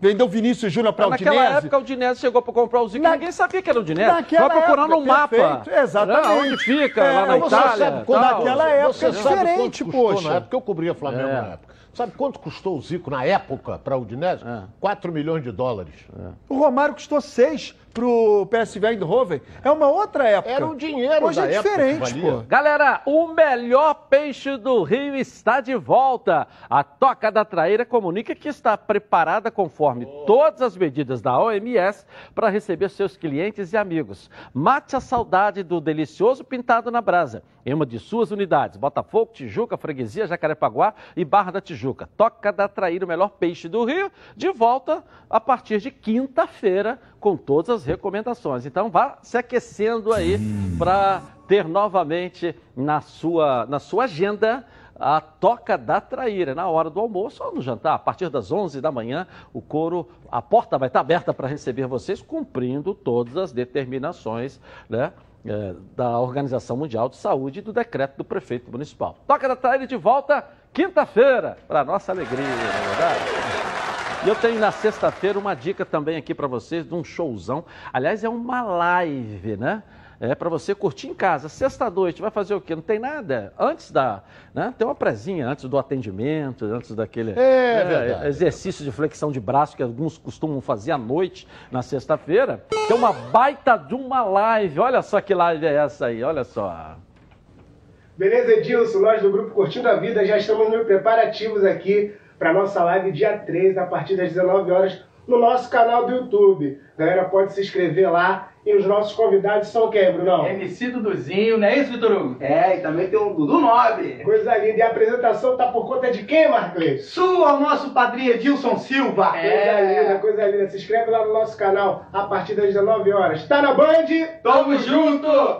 Vendeu o Vinícius Júnior para a Mas Udinese. Naquela época, o Udinese chegou para comprar o Zico. Na- Ninguém sabia que era o Udinese. Naquela Vai procurando época, um mapa. perfeito, exatamente. Né? Onde fica, É, lá na Itália. sabe. Naquela época é diferente, poxa. na época? Eu cobria Flamengo É. na época. Sabe quanto custou o Zico na época para a Udinese? 4 milhões de dólares. O Romário custou seis pro PSV Eindhoven. É uma outra época. Era o dinheiro Hoje da é diferente, pô. Galera, o melhor peixe do Rio está de volta. A Toca da Traíra comunica que está preparada conforme todas as medidas da OMS para receber seus clientes e amigos. Mate a saudade do delicioso pintado na brasa em uma de suas unidades, Botafogo, Tijuca, Freguesia, Jacarepaguá e Barra da Tijuca. Toca da Traíra, o melhor peixe do Rio, de volta a partir de quinta-feira com todas as recomendações. Então vá se aquecendo aí para ter novamente na sua, na sua agenda a Toca da Traíra, na hora do almoço ou no jantar, a partir das 11 da manhã, o coro, a porta vai estar aberta para receber vocês, cumprindo todas as determinações, né? eh, da Organização Mundial de Saúde e do decreto do prefeito municipal. Toca da Traíra de volta quinta-feira, para nossa alegria, não é verdade? E eu tenho na sexta-feira uma dica também aqui para vocês de um showzão. Aliás, é uma live, né? É para você curtir em casa. Sexta-noite, vai fazer o quê? Não tem nada. Antes da. Né? Tem uma presinha antes do atendimento, antes daquele É né, verdade. exercício de flexão de braço que alguns costumam fazer à noite, na sexta-feira. Tem uma baita de uma live. Olha só que live é essa aí, olha só. Beleza, Edilson? Nós do Grupo Curtindo a Vida já estamos nos preparativos aqui para nossa live dia 13, a partir das 19 horas, no nosso canal do YouTube. Galera, pode se inscrever lá. E os nossos convidados são quem, Brunão? MC Duduzinho, não é isso, Vitor Hugo? É, e também tem o Dudu Nobre. Coisa linda. E a apresentação tá por conta de quem, Marcos? Sua, o nosso padrinho Edilson Silva. Coisa linda, coisa linda. Se inscreve lá no nosso canal a partir das 19 horas. Tá na Band? Tamo junto!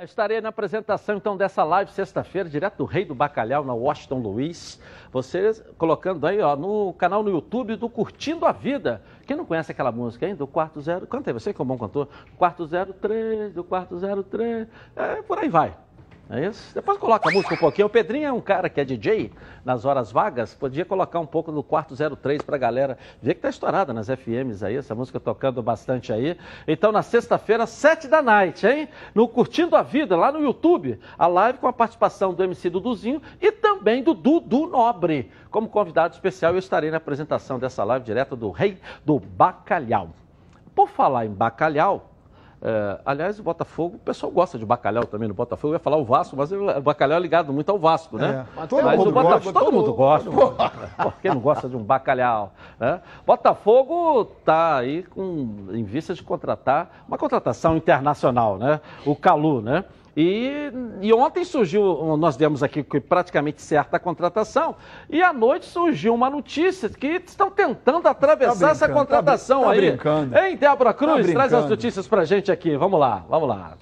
Eu Estarei na apresentação então dessa live sexta-feira, direto do Rei do Bacalhau, na Washington Luiz. Vocês colocando aí ó, no canal no YouTube do Curtindo a Vida. Quem não conhece aquela música, hein? Do quarto zero. Canta aí, você que é um bom cantor. Quarto zero três, do quarto zero três. É, por aí vai. É isso? Depois coloca a música um pouquinho. O Pedrinho é um cara que é DJ nas horas vagas. Podia colocar um pouco do quarto 03 pra galera ver que tá estourada nas FMs aí, essa música tocando bastante aí. Então, na sexta-feira, sete da night, hein? No Curtindo a Vida, lá no YouTube, a live com a participação do MC Duduzinho e também do Dudu Nobre. Como convidado especial, eu estarei na apresentação dessa live direto do Rei do Bacalhau. Por falar em bacalhau, é, aliás, o Botafogo, o pessoal gosta de bacalhau também no Botafogo. Eu ia falar o Vasco, mas o bacalhau é ligado muito ao Vasco, né? É. Todo mas mundo o Botafogo, gosta, todo, todo mundo mundo- gosta. Pô, quem não gosta de um bacalhau? Né? Botafogo está aí com, em vista de contratar uma contratação internacional, né? O Calu, né? E, e ontem surgiu, nós demos aqui que praticamente certa a contratação, e à noite surgiu uma notícia que estão tentando atravessar Tá essa tá contratação brin- tá aí. brincando. Hein, Débora Cruz? Tá Traz as notícias pra gente aqui. Vamos lá, vamos lá.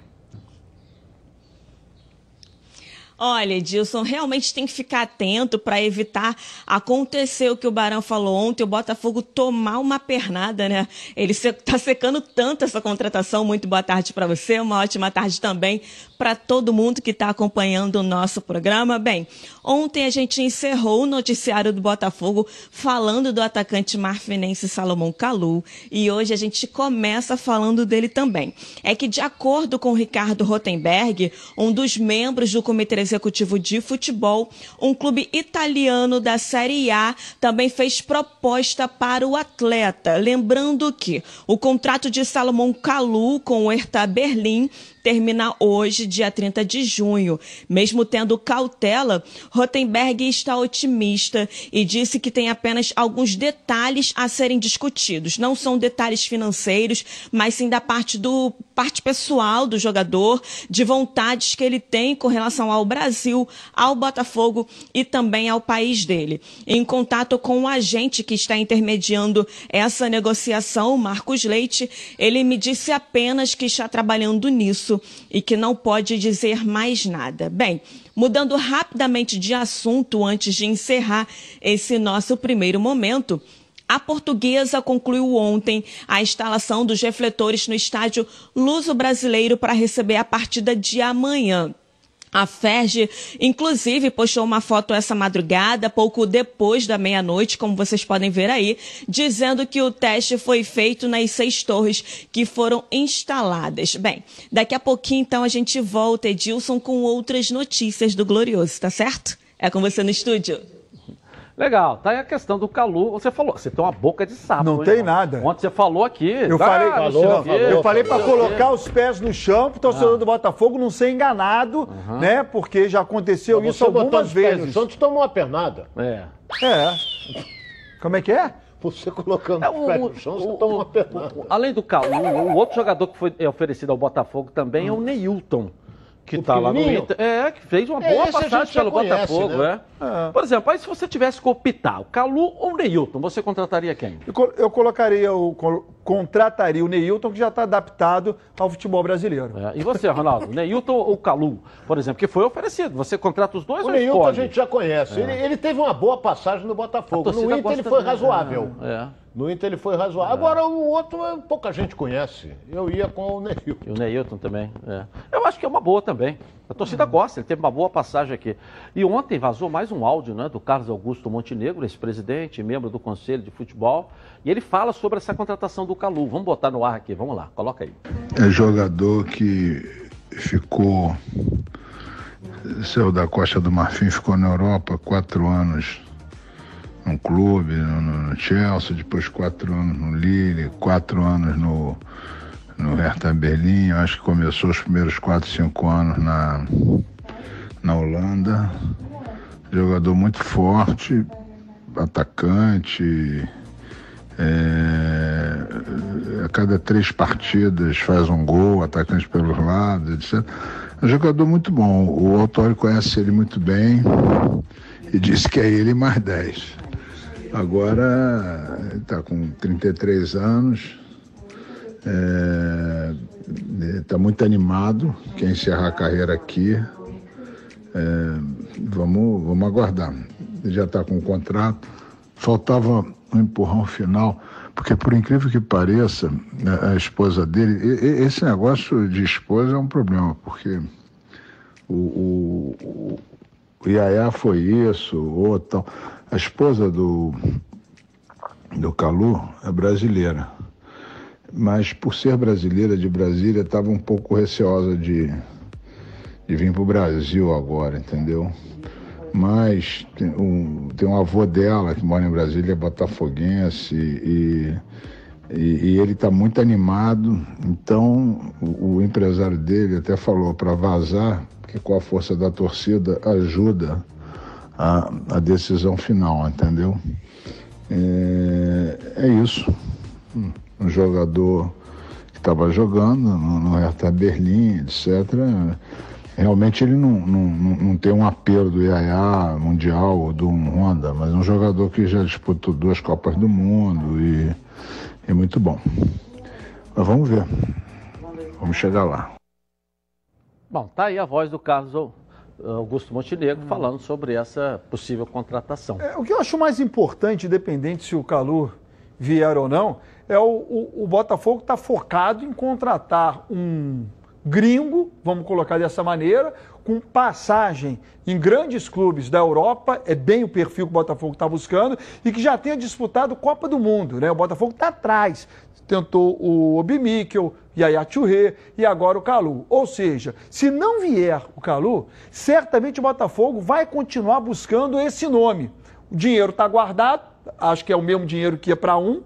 Olha, Edilson, realmente tem que ficar atento para evitar acontecer o que o Barão falou ontem, o Botafogo tomar uma pernada, né? Ele está secando tanto essa contratação. Muito boa tarde para você, uma ótima tarde também para todo mundo que está acompanhando o nosso programa. Bem, ontem a gente encerrou o noticiário do Botafogo falando do atacante marfinense Salomão Calu e hoje a gente começa falando dele também. É que, de acordo com Ricardo Rotenberg, um dos membros do Comitê Executivo de Futebol, um clube italiano da Série A também fez proposta para o atleta. Lembrando que o contrato de Salomão Calu com o Hertha Berlim termina hoje, dia 30 de junho. Mesmo tendo cautela, Rotenberg está otimista e disse que tem apenas alguns detalhes a serem discutidos. Não são detalhes financeiros, mas sim da parte do parte pessoal do jogador, de vontades que ele tem com relação ao Brasil, ao Botafogo e também ao país dele. Em contato com o agente que está intermediando essa negociação, Marcos Leite, ele me disse apenas que está trabalhando nisso e que não pode dizer mais nada. Bem, mudando rapidamente de assunto antes de encerrar esse nosso primeiro momento. A portuguesa concluiu ontem a instalação dos refletores no estádio Luso Brasileiro para receber a partida de amanhã. A FERJ, inclusive, postou uma foto essa madrugada, pouco depois da meia-noite, como vocês podem ver aí, dizendo que o teste foi feito nas seis torres que foram instaladas. Bem, daqui a pouquinho, então, a gente volta, Edilson, com outras notícias do Glorioso, tá certo? É com você no estúdio. Legal, tá aí a questão do Calu. Você falou, você tem uma boca de sapo. Não hein, tem irmão? nada. Ontem você falou aqui. Eu ah, falei, sei o quê, eu falei para o colocar os pés no chão pro torcedor Ah. do Botafogo não ser enganado, né? Porque já aconteceu Mas isso algumas vezes. chão, tu tomou uma pernada. É. É. Como é que é? Você colocando É, os pés no chão, você toma uma pernada. Além do Calu, o outro jogador que foi oferecido ao Botafogo também é o Neilton. Que O tá lá no? Inter. É, que fez uma boa passagem pelo conhece, Botafogo, né? é. Por exemplo, aí se você tivesse que optar, o Calu ou o Neilton, você contrataria quem? Eu, eu colocaria o. contrataria o Neilton, que já está adaptado ao futebol brasileiro. É, E você, Ronaldo? Neilton ou Calu, por exemplo, que foi oferecido. Você contrata os dois O ou Neilton a gente já conhece. É. Ele, ele teve uma boa passagem no Botafogo. No Inter ele foi dele. razoável. É. No Inter ele foi razoável. Agora o outro é, pouca gente conhece. Eu ia com o Neilton. E o Neilton também. é. Eu acho que é uma boa também. A torcida gosta, ele teve uma boa passagem aqui. E ontem vazou mais um áudio né, do Carlos Augusto Montenegro, ex-presidente, membro do Conselho de Futebol. E ele fala sobre essa contratação do Calu. Vamos botar no ar aqui, vamos lá, coloca aí. É jogador que ficou. Saiu da Costa do Marfim, ficou na Europa quatro anos no clube, no, no Chelsea, depois quatro anos no Lille, quatro anos no, no Hertha Berlim. Eu acho que começou os primeiros quatro, cinco anos na, na Holanda. Jogador muito forte, atacante. é, a cada três partidas faz um gol, atacante pelos lados, etc. É um jogador muito bom. O Autori conhece ele muito bem e disse que é ele mais 10. Agora está com 33 anos, está muito animado, quer encerrar a carreira aqui. É, vamos, vamos aguardar. Ele já está com um contrato. Faltava um empurrão final, porque por incrível que pareça, a, esposa dele, esse negócio de esposa é um problema, porque o, o, o, o Yaya foi isso, ou tal. A esposa do, do Calu é brasileira. Mas por ser brasileira de Brasília, estava um pouco receosa de, de vir para o Brasil agora, entendeu? Mas tem um, tem um avô dela que mora em Brasília, é botafoguense, e, e, e ele está muito animado. Então o, o empresário dele até falou para vazar, que com a força da torcida ajuda a, a decisão final, entendeu? É, é isso. Um jogador que estava jogando no, no Hertha Berlim, etc. Realmente ele não, não, não, tem um apelo do Yaya Mundial ou do Honda, mas um jogador que já disputou duas Copas do Mundo e é muito bom. Mas vamos ver. Vamos chegar lá. Bom, tá aí a voz do Carlos, Augusto Montenegro falando sobre essa possível contratação. É, o que eu acho mais importante, independente se o Calu vier ou não, é o, o, o Botafogo está focado em contratar um gringo, vamos colocar dessa maneira, com passagem em grandes clubes da Europa, é bem o perfil que o Botafogo está buscando, e que já tenha disputado Copa do Mundo. Né? O Botafogo está atrás. Tentou o Obi Mikkel, Yaya Touré e agora o Calu. Ou seja, se não vier o Calu, certamente o Botafogo vai continuar buscando esse nome. O dinheiro está guardado, acho que é o mesmo dinheiro que ia para um,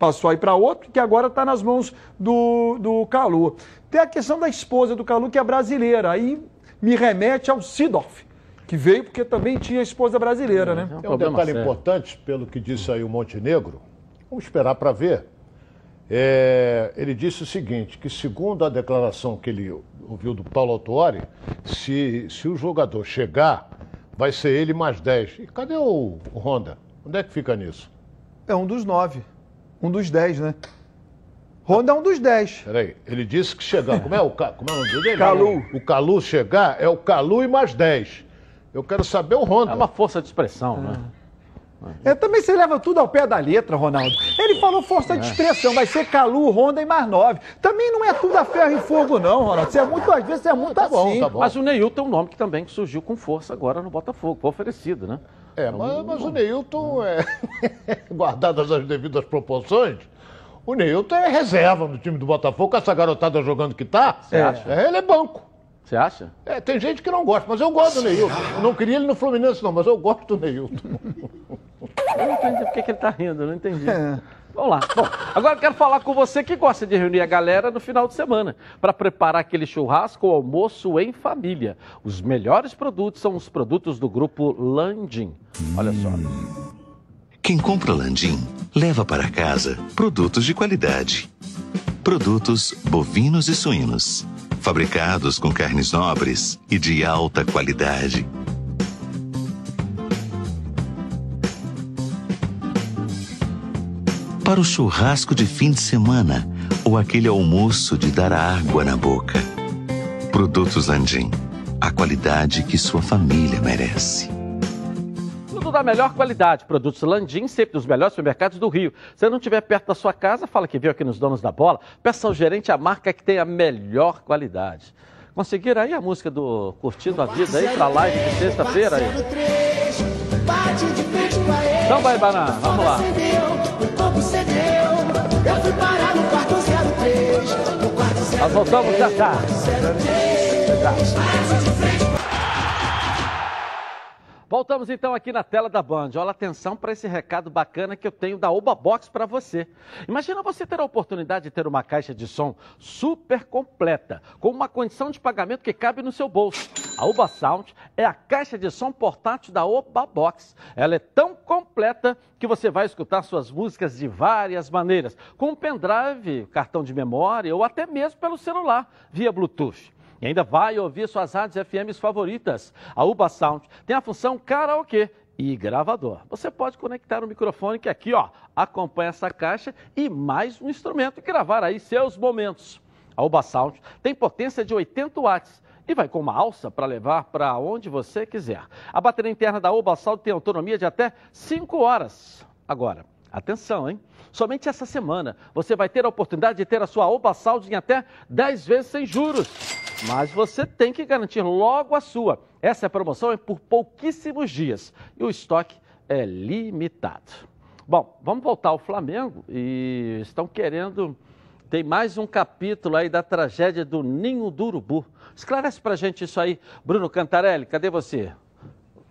passou aí para outro, que agora está nas mãos do, do Calu. Tem a questão da esposa do Calu, que é brasileira. Aí me remete ao Sidorf, que veio porque também tinha esposa brasileira, né? É um detalhe importante, pelo que disse aí o Montenegro, vamos esperar para ver. É, ele disse o seguinte, que segundo a declaração que ele ouviu do Paulo Autuori, se, se o jogador chegar, vai ser ele mais 10. E cadê o, o Honda? Onde é que fica nisso? É um dos nove. Um dos dez, né? Honda é um dos dez. Peraí, ele disse que chegar. Como é o, como é o nome dele? Calu. O Calu chegar é o Calu e mais 10. Eu quero saber o Honda. É uma força de expressão, né? É, também você leva tudo ao pé da letra, Ronaldo. Ele falou força de expressão, vai ser Calu, Honda e mais nove. Também não é tudo a ferro e fogo, não, Ronaldo. Você é muito, às vezes, é muito Tá bom, assim. tá bom. Mas o Neilton é um nome que também surgiu com força agora no Botafogo, foi oferecido, né? É, mas, mas o Neilton, é, guardadas as devidas proporções, o Neilton é reserva no time do Botafogo, com essa garotada jogando que tá. É, ele é banco. Você acha? É, tem gente que não gosta, mas eu gosto do Neilton. Eu não queria ele no Fluminense, não, mas eu gosto do Neilton. Eu não entendi por que ele tá rindo, eu não entendi. Vamos lá. Bom, agora eu quero falar com você que gosta de reunir a galera no final de semana para preparar aquele churrasco ou almoço em família. Os melhores produtos são os produtos do grupo Landim. Olha só. Quem compra Landim leva para casa produtos de qualidade. Produtos bovinos e suínos, fabricados com carnes nobres e de alta qualidade. Para o churrasco de fim de semana ou aquele almoço de dar água na boca. Produtos Landim, a qualidade que sua família merece. Tudo da melhor qualidade. Produtos Landim, sempre dos melhores supermercados do Rio. Se não estiver perto da sua casa, fala que veio aqui nos Donos da Bola. Peça ao gerente a marca que tem a melhor qualidade. Conseguiram aí a música do Curtindo a Vida aí pra live de sexta-feira aí? Então vai, Banana, vamos lá. Nós voltamos já já. Voltamos então aqui na tela da Band. Olha atenção para esse recado bacana que eu tenho da Oba Box para você. Imagina você ter a oportunidade de ter uma caixa de som super completa, com uma condição de pagamento que cabe no seu bolso. A Oba Sound é a caixa de som portátil da Oba Box. Ela é tão completa que você vai escutar suas músicas de várias maneiras, com um pendrive, cartão de memória ou até mesmo pelo celular, via Bluetooth. E ainda vai ouvir suas rádios FMs favoritas. A Uba Sound tem a função karaokê e gravador. Você pode conectar o microfone que aqui, ó, acompanha essa caixa e mais um instrumento e gravar aí seus momentos. A Uba Sound tem potência de 80 watts e vai com uma alça para levar para onde você quiser. A bateria interna da Uba Sound tem autonomia de até 5 horas. Agora, atenção, hein? Somente essa semana você vai ter a oportunidade de ter a sua Oba Sound em até 10 vezes sem juros. Mas você tem que garantir logo a sua. Essa promoção é por pouquíssimos dias e o estoque é limitado. Bom, vamos voltar ao Flamengo e estão querendo. Tem mais um capítulo aí da tragédia do Ninho do Urubu. Esclarece pra gente isso aí, Bruno Cantarelli, cadê você?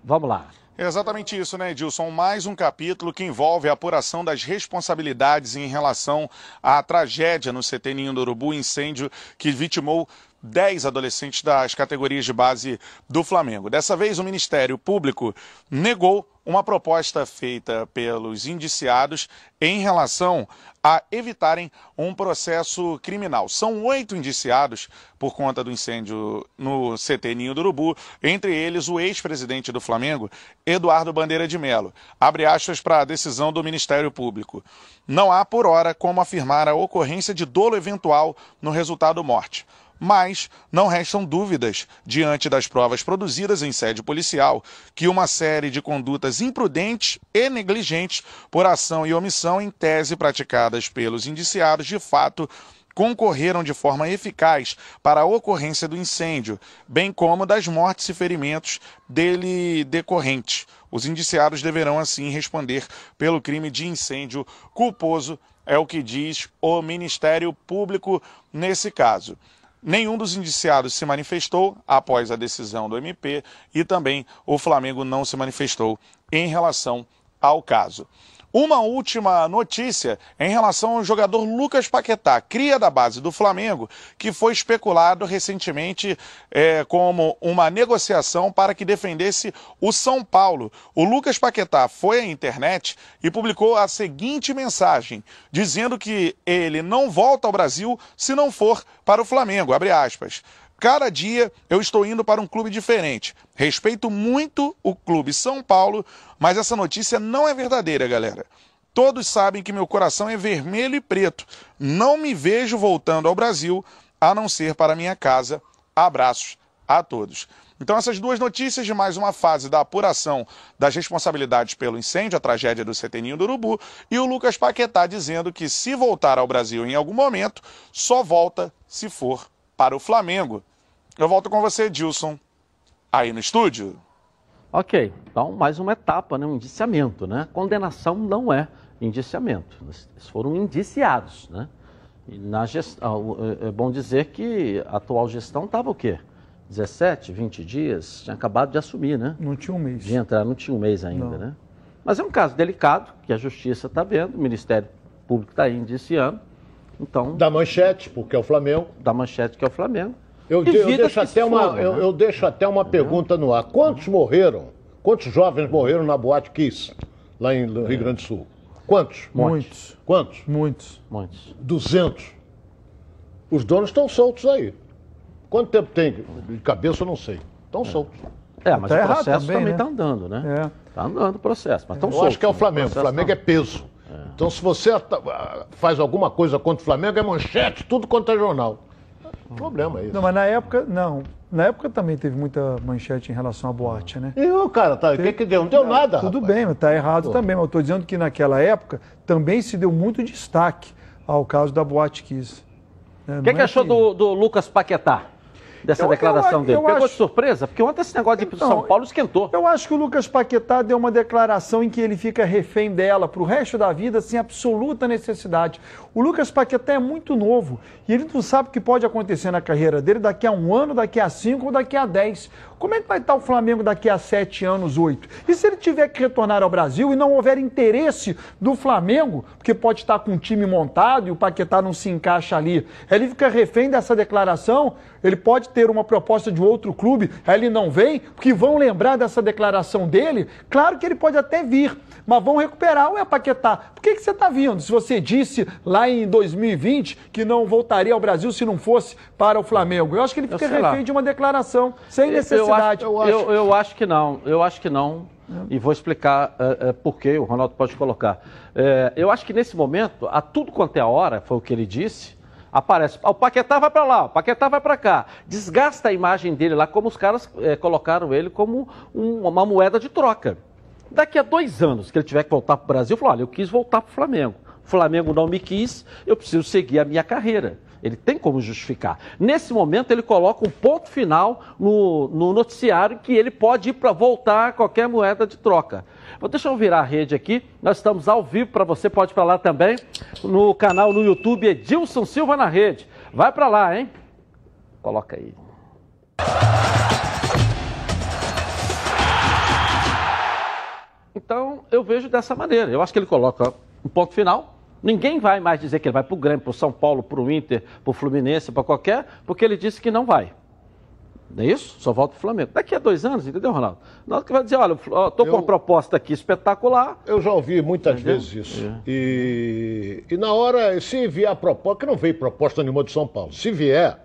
Vamos lá. É exatamente isso, né, Edilson? Mais um capítulo que envolve a apuração das responsabilidades em relação à tragédia no CT Ninho do Urubu, incêndio que vitimou 10 adolescentes das categorias de base do Flamengo. Dessa vez, o Ministério Público negou uma proposta feita pelos indiciados em relação a evitarem um processo criminal. São oito indiciados por conta do incêndio no CT Ninho do Urubu, entre eles o ex-presidente do Flamengo, Eduardo Bandeira de Melo. Abre aspas para a decisão do Ministério Público. Não há, por hora, como afirmar a ocorrência de dolo eventual no resultado morte mas não restam dúvidas, diante das provas produzidas em sede policial, que uma série de condutas imprudentes e negligentes por ação e omissão em tese praticadas pelos indiciados de fato concorreram de forma eficaz para a ocorrência do incêndio, bem como das mortes e ferimentos dele decorrentes. Os indiciados deverão, assim, responder pelo crime de incêndio culposo, é o que diz o Ministério Público nesse caso. Nenhum dos indiciados se manifestou após a decisão do MP e também o Flamengo não se manifestou em relação ao caso. Uma última notícia em relação ao jogador Lucas Paquetá, cria da base do Flamengo, que foi especulado recentemente é, como uma negociação para que defendesse o São Paulo. O Lucas Paquetá foi à internet e publicou a seguinte mensagem, dizendo que ele não volta ao Brasil se não for para o Flamengo. Abre aspas. Cada dia eu estou indo para um clube diferente. Respeito muito o clube São Paulo, mas essa notícia não é verdadeira, galera. Todos sabem que meu coração é vermelho e preto. Não me vejo voltando ao Brasil a não ser para minha casa. Abraços a todos. Então, essas duas notícias de mais uma fase da apuração das responsabilidades pelo incêndio, a tragédia do Seteninho do Urubu, e o Lucas Paquetá dizendo que se voltar ao Brasil em algum momento, só volta se for para o Flamengo. Eu volto com você, Dilson, aí no estúdio. Ok, então mais uma etapa, né? um indiciamento, né? Condenação não é indiciamento, eles foram indiciados, né? E na gestão, é bom dizer que a atual gestão estava o quê? 17, 20 dias, tinha acabado de assumir, né? Não tinha um mês. De entrar, não tinha um mês ainda, Não. né? Mas é um caso delicado, que a Justiça está vendo, o Ministério Público está aí indiciando, então... Da manchete, porque é o Flamengo. Da manchete, que é o Flamengo. Eu, de- eu deixo até uma, foram, eu, né? eu deixo até uma pergunta no ar. Quantos morreram? Quantos jovens morreram na Boate Kiss, lá em no Rio Grande do Sul? Quantos? Muitos. Quantos? Muitos. Muitos. 200. Os donos estão soltos aí. Quanto tempo tem? De cabeça eu não sei. Estão soltos. É, mas Tá o processo também, também né? está andando, né? É. Está andando o processo, mas estão Eu soltos. acho que é o né? Flamengo. O processo Flamengo é tá- peso. Então, se você ata- faz alguma coisa contra o Flamengo, é manchete, tudo quanto é jornal. O problema é isso. Não, mas na época, não. Na época também teve muita manchete em relação à boate, né? E o cara, tá, o que, que deu? Não deu nada. Tudo rapaz. bem, mas tá errado Pô. também. Mas eu estou dizendo que naquela época também se deu muito destaque ao caso da Boate Kiss. É, O que, que achou do, do Lucas Paquetá? Dessa Eu- declaração eu- dele? eu Pegou acho- de surpresa? Porque ontem esse negócio de Então, São Paulo esquentou. Eu acho que o Lucas Paquetá deu uma declaração em que ele fica refém dela para o resto da vida sem absoluta necessidade. O Lucas Paquetá é muito novo e ele não sabe o que pode acontecer na carreira dele daqui a um ano, daqui a cinco ou daqui a dez. Como é que vai estar o Flamengo daqui a sete anos, oito? E se ele tiver que retornar ao Brasil e não houver interesse do Flamengo, porque pode estar com um time montado e o Paquetá não se encaixa ali, ele fica refém dessa declaração, ele pode ter uma proposta de outro clube, aí ele não vem, porque vão lembrar dessa declaração dele, claro que ele pode até vir, mas vão recuperar, ué Paquetá, por que, que você está vindo? Se você disse lá em 2020 que não voltaria ao Brasil se não fosse para o Flamengo, eu acho que ele Eu fica lá. refém de uma declaração, sem Eu necessidade. acho, eu, eu acho que não, eu acho que não. E vou explicar é, por quê, o Ronaldo pode colocar. É, eu acho que nesse momento, a tudo quanto é hora, foi o que ele disse, aparece. ah, O Paquetá vai para lá, o Paquetá vai para cá. Desgasta a imagem dele lá, como os caras colocaram ele como um- uma moeda de troca. Daqui a dois anos que ele tiver que voltar para o Brasil, falou: olha, eu quis voltar para o Flamengo. O Flamengo não me quis, eu preciso seguir a minha carreira. Ele tem como justificar. Nesse momento, ele coloca um ponto final no, no noticiário que ele pode ir para voltar a qualquer moeda de troca. Vou deixa eu virar a rede aqui. Nós estamos ao vivo para você, pode ir para lá também. No canal no YouTube Edilson Silva na rede. Vai para lá, hein? Coloca aí. Então, eu vejo dessa maneira. Eu acho que ele coloca um ponto final. Ninguém vai mais dizer que ele vai para o Grêmio, para o São Paulo, para o Inter, para o Fluminense, para qualquer, porque ele disse que não vai. Não é isso? Só volta para o Flamengo. Daqui a dois anos, entendeu, Ronaldo? Ronaldo que vai dizer, olha, estou com uma proposta aqui espetacular. Eu já ouvi muitas Entendeu? vezes isso. E, e na hora, se vier a proposta, que não veio proposta nenhuma de São Paulo, se vier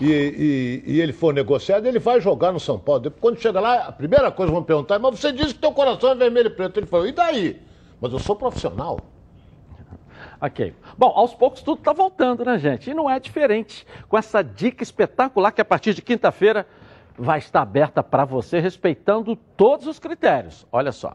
e, e- e ele for negociado, ele vai jogar no São Paulo. Quando chega lá, a primeira coisa que vão perguntar, mas você disse que teu coração é vermelho e preto. Ele falou, e daí? Mas eu sou profissional. Ok. Bom, aos poucos tudo está voltando, né, gente? E não é diferente com essa dica espetacular que a partir de quinta-feira vai estar aberta para você, respeitando todos os critérios. Olha só.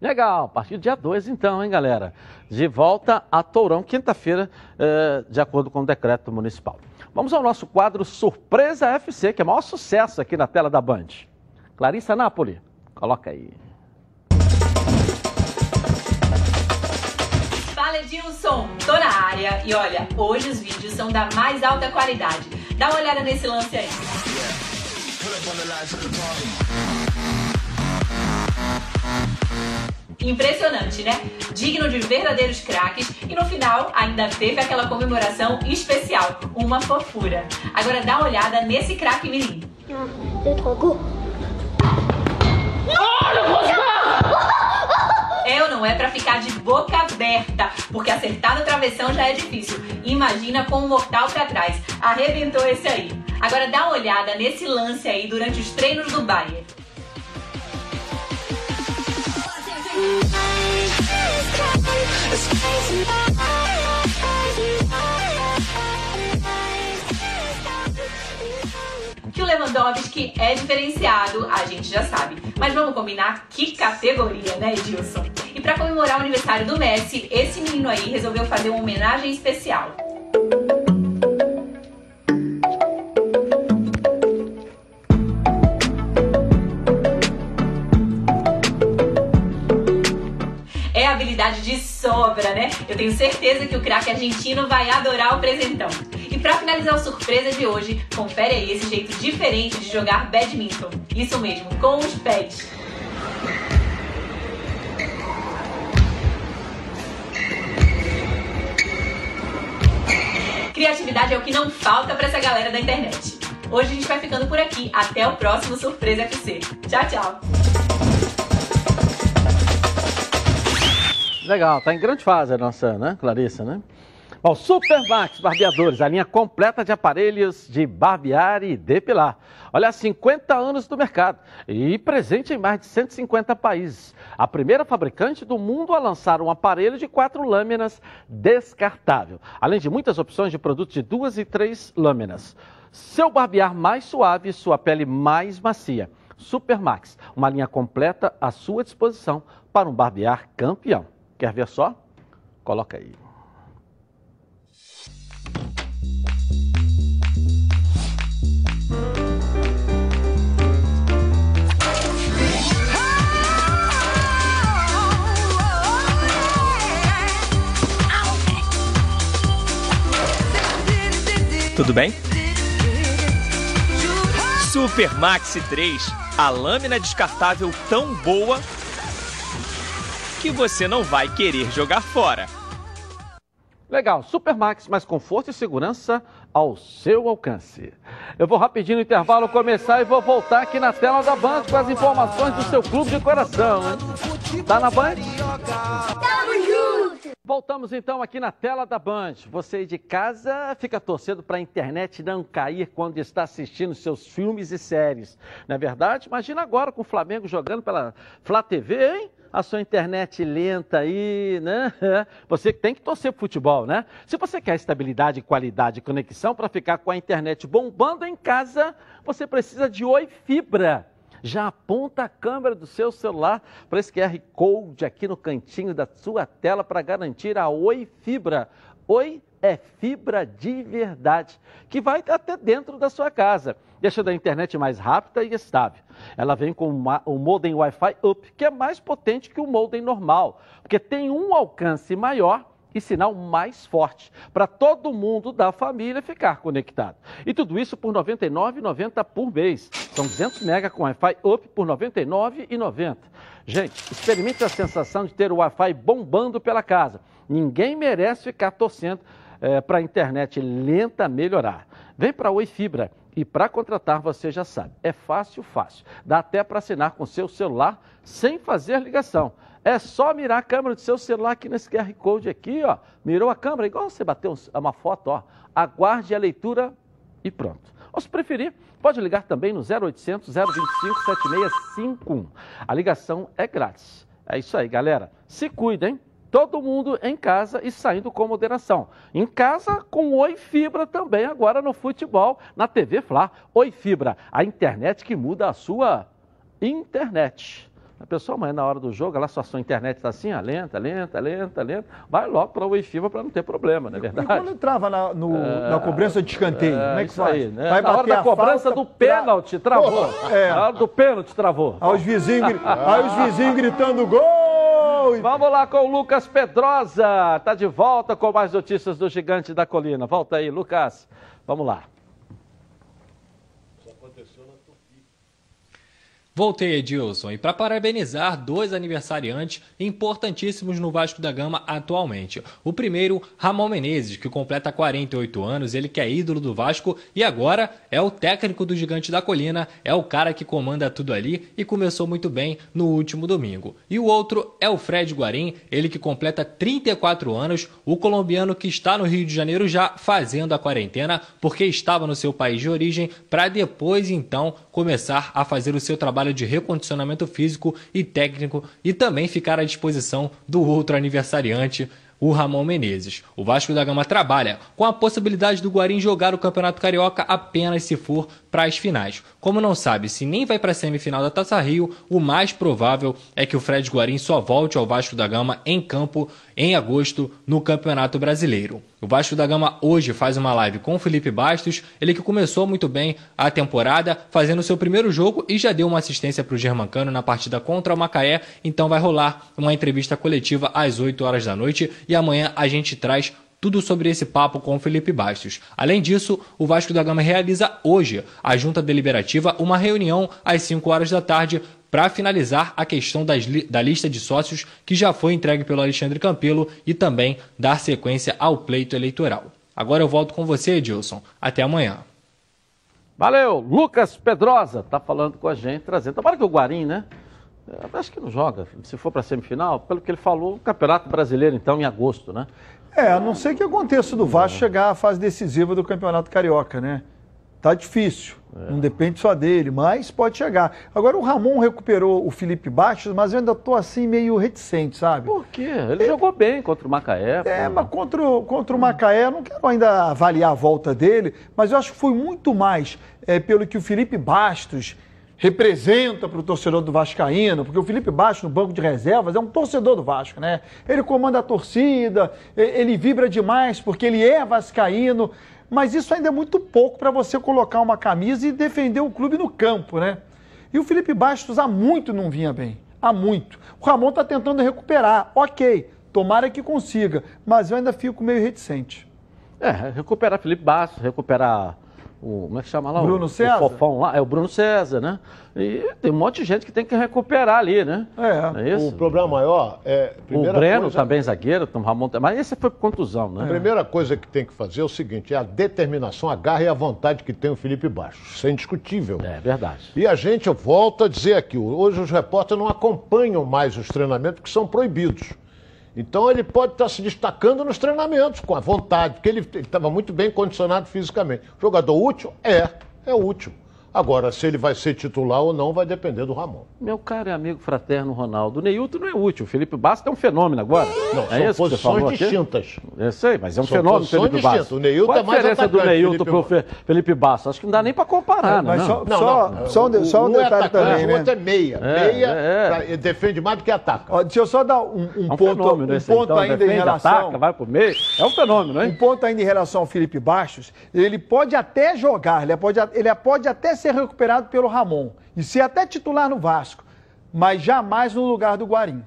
Legal, a partir do dia 2 então, hein, galera? De volta a Tourão, quinta-feira, eh, de acordo com o decreto municipal. Vamos ao nosso quadro Surpresa FC, que é o maior sucesso aqui na tela da Band. Clarissa Napoli, coloca aí. Fala Edilson, tô na área e olha, hoje os vídeos são da mais alta qualidade. Dá uma olhada nesse lance aí. Impressionante, né? Digno de verdadeiros craques e no final ainda teve aquela comemoração especial, uma fofura. Agora dá uma olhada nesse craque menino. É ou não é pra ficar de boca aberta, porque acertar no travessão já é difícil. Imagina com um mortal pra trás. Arrebentou esse aí. Agora dá uma olhada nesse lance aí durante os treinos do Bayern. Que o Lewandowski é diferenciado, a gente já sabe. Mas vamos combinar que categoria, né, Edilson? E para comemorar o aniversário do Messi, esse menino aí resolveu fazer uma homenagem especial. Habilidade de sobra, né? Eu tenho certeza que o craque argentino vai adorar o presentão. E para finalizar o surpresa de hoje, confere aí esse jeito diferente de jogar badminton. Isso mesmo, com os pés. Criatividade é o que não falta para essa galera da internet. Hoje a gente vai ficando por aqui. Até o próximo Surpresa FC. Tchau, tchau. Legal, tá em grande fase a nossa, né, Clarissa, né? Bom, Supermax Barbeadores, a linha completa de aparelhos de barbear e depilar. Olha, 50 anos do mercado e presente em mais de 150 países. A primeira fabricante do mundo a lançar um aparelho de quatro lâminas descartável, além de muitas opções de produtos de duas e três lâminas. Seu barbear mais suave e sua pele mais macia. Supermax, uma linha completa à sua disposição para um barbear campeão. Quer ver só? Coloca aí. Tudo bem? Super Maxi 3, a lâmina descartável tão boa que você não vai querer jogar fora. Legal, Supermax, mais conforto e segurança ao seu alcance. Eu vou rapidinho no intervalo começar e vou voltar aqui na tela da Band com as informações do seu clube de coração. Hein? Tá na Band? Tamo junto! Voltamos então aqui na tela da Band. Você de casa fica torcendo para a internet não cair quando está assistindo seus filmes e séries. Não é verdade? Imagina agora com o Flamengo jogando pela Flá TV, hein? A sua internet lenta aí, né? Você tem que torcer pro futebol, né? Se você quer estabilidade, qualidade e conexão para ficar com a internet bombando em casa, você precisa de Oi Fibra. Já aponta a câmera do seu celular para esse QR Code aqui no cantinho da sua tela para garantir a Oi Fibra. Oi é fibra de verdade, que vai até dentro da sua casa, deixando a internet mais rápida e estável. Ela vem com o modem Wi-Fi Up, que é mais potente que o modem normal, porque tem um alcance maior e sinal mais forte, para todo mundo da família ficar conectado. E tudo isso por R$ 99,90 por mês. São 200 mega com Wi-Fi Up por R$ 99,90. Gente, experimente a sensação de ter o Wi-Fi bombando pela casa Ninguém merece ficar torcendo é, para a internet lenta melhorar. Vem para a Oi Fibra e para contratar você já sabe, é fácil, fácil. Dá até para assinar com seu celular sem fazer ligação. É só mirar a câmera do seu celular aqui nesse QR Code aqui, ó. Mirou a câmera, igual você bateu uma foto, ó. Aguarde a leitura e pronto. Ou se preferir, pode ligar também no 0800 025 7651. A ligação é grátis. É isso aí, galera. Se cuidem. Todo mundo em casa e saindo com moderação. Em casa, com Oi Fibra também, agora no futebol, na TV Fla. Oi Fibra, a internet que muda a sua internet. A pessoa amanhã na hora do jogo, lá sua, sua internet está assim, ó, lenta, lenta, lenta, lenta. Vai logo para o Wi-Fi para não ter problema, não é verdade? E quando trava na, no, é, na cobrança de escanteio, é, como é que faz? Aí, né? Vai na hora da cobrança do pênalti, travou. É. Na hora do pênalti, travou. Aí os vizinhos, aí os vizinhos gritando gol! Vamos lá com o Lucas Pedrosa. Está de volta com mais notícias do Gigante da Colina. Volta aí, Lucas. Vamos lá. Voltei, Edilson, e para parabenizar dois aniversariantes importantíssimos no Vasco da Gama atualmente. O primeiro, Ramon Menezes, que completa 48 anos, ele que é ídolo do Vasco e agora é o técnico do Gigante da Colina, é o cara que comanda tudo ali e começou muito bem no último domingo. E o outro é o Fred Guarim, ele que completa 34 anos, o colombiano que está no Rio de Janeiro já fazendo a quarentena, porque estava no seu país de origem, para depois então começar a fazer o seu trabalho trabalho de recondicionamento físico e técnico e também ficar à disposição do outro aniversariante, o Ramon Menezes. O Vasco da Gama trabalha com a possibilidade do Guarim jogar o Campeonato Carioca apenas se for para as finais. Como não sabe se nem vai para a semifinal da Taça Rio, o mais provável é que o Fred Guarim só volte ao Vasco da Gama em campo em agosto no Campeonato Brasileiro. O Vasco da Gama hoje faz uma live com o Felipe Bastos, ele que começou muito bem a temporada, fazendo seu primeiro jogo e já deu uma assistência para o Germancano na partida contra o Macaé, então vai rolar uma entrevista coletiva às 8 horas da noite e amanhã a gente traz tudo sobre esse papo com Felipe Bastos. Além disso, o Vasco da Gama realiza hoje, a junta deliberativa, uma reunião às 5 horas da tarde para finalizar a questão das, da lista de sócios que já foi entregue pelo Alexandre Campelo e também dar sequência ao pleito eleitoral. Agora eu volto com você, Edilson. Até amanhã. Valeu, Lucas Pedrosa tá falando com a gente, trazendo. Tomara que o Guarim, né? Acho que não joga. Se for para semifinal, pelo que ele falou, o Campeonato Brasileiro, então, em agosto, né? É, a não ser que aconteça do Vasco é. chegar à fase decisiva do Campeonato Carioca, né? Tá difícil. É. Não depende só dele, mas pode chegar. Agora o Ramon recuperou o Felipe Bastos, mas eu ainda tô assim meio reticente, sabe? Por quê? Ele é, jogou bem contra o Macaé. É, pô. mas contra, o, contra o Macaé, eu não quero ainda avaliar a volta dele, mas eu acho que foi muito mais é, pelo que o Felipe Bastos representa para o torcedor do Vascaíno, porque o Felipe Baixo, no banco de reservas, é um torcedor do Vasco, né? Ele comanda a torcida, ele vibra demais porque ele é vascaíno, mas isso ainda é muito pouco para você colocar uma camisa e defender o clube no campo, né? E o Felipe Bastos há muito não vinha bem, há muito. O Ramon está tentando recuperar, ok, tomara que consiga, mas eu ainda fico meio reticente. É, recuperar Felipe Bastos, recuperar o, como é que chama lá? Bruno o, César? O Fofão lá, é o Bruno César, né? E tem um monte de gente que tem que recuperar ali, né? É. é o problema maior é. O Breno coisa... também zagueiro, Tom Ramon, mas esse foi por contusão, né? A primeira coisa que tem que fazer é o seguinte: é a determinação, a garra e a vontade que tem o Felipe Baixo. Isso é indiscutível. É verdade. E a gente, eu volto a dizer aqui, hoje os repórteres não acompanham mais os treinamentos que são proibidos. Então ele pode estar se destacando nos treinamentos, com a vontade, porque ele estava muito bem condicionado fisicamente. Jogador útil? É, é útil. Agora, se ele vai ser titular ou não, vai depender do Ramon. Meu caro e amigo fraterno Ronaldo, o Neilton não é útil. O Felipe Bastos é um fenômeno agora. Não, é são posições distintas. Eu sei, mas é um são fenômeno Felipe Bastos. O Neilton Qual a é mais diferença do Neilton para o Felipe Bastos? Acho que não dá nem para comparar, né? Mas só, não, só, não, só, um, só um um detalhe é também, né? O outro é meia. É, meia é, é. defende mais do que ataca. Ó, deixa eu só dar um, um é um ponto, um ponto então, ainda defende, em relação... Ataca, vai pro meio. É um fenômeno, hein? Um ponto ainda em relação ao Felipe Bastos. Ele pode até jogar, ele pode, ele pode até ser recuperado pelo Ramon e ser até titular no Vasco, mas jamais no lugar do Guarim.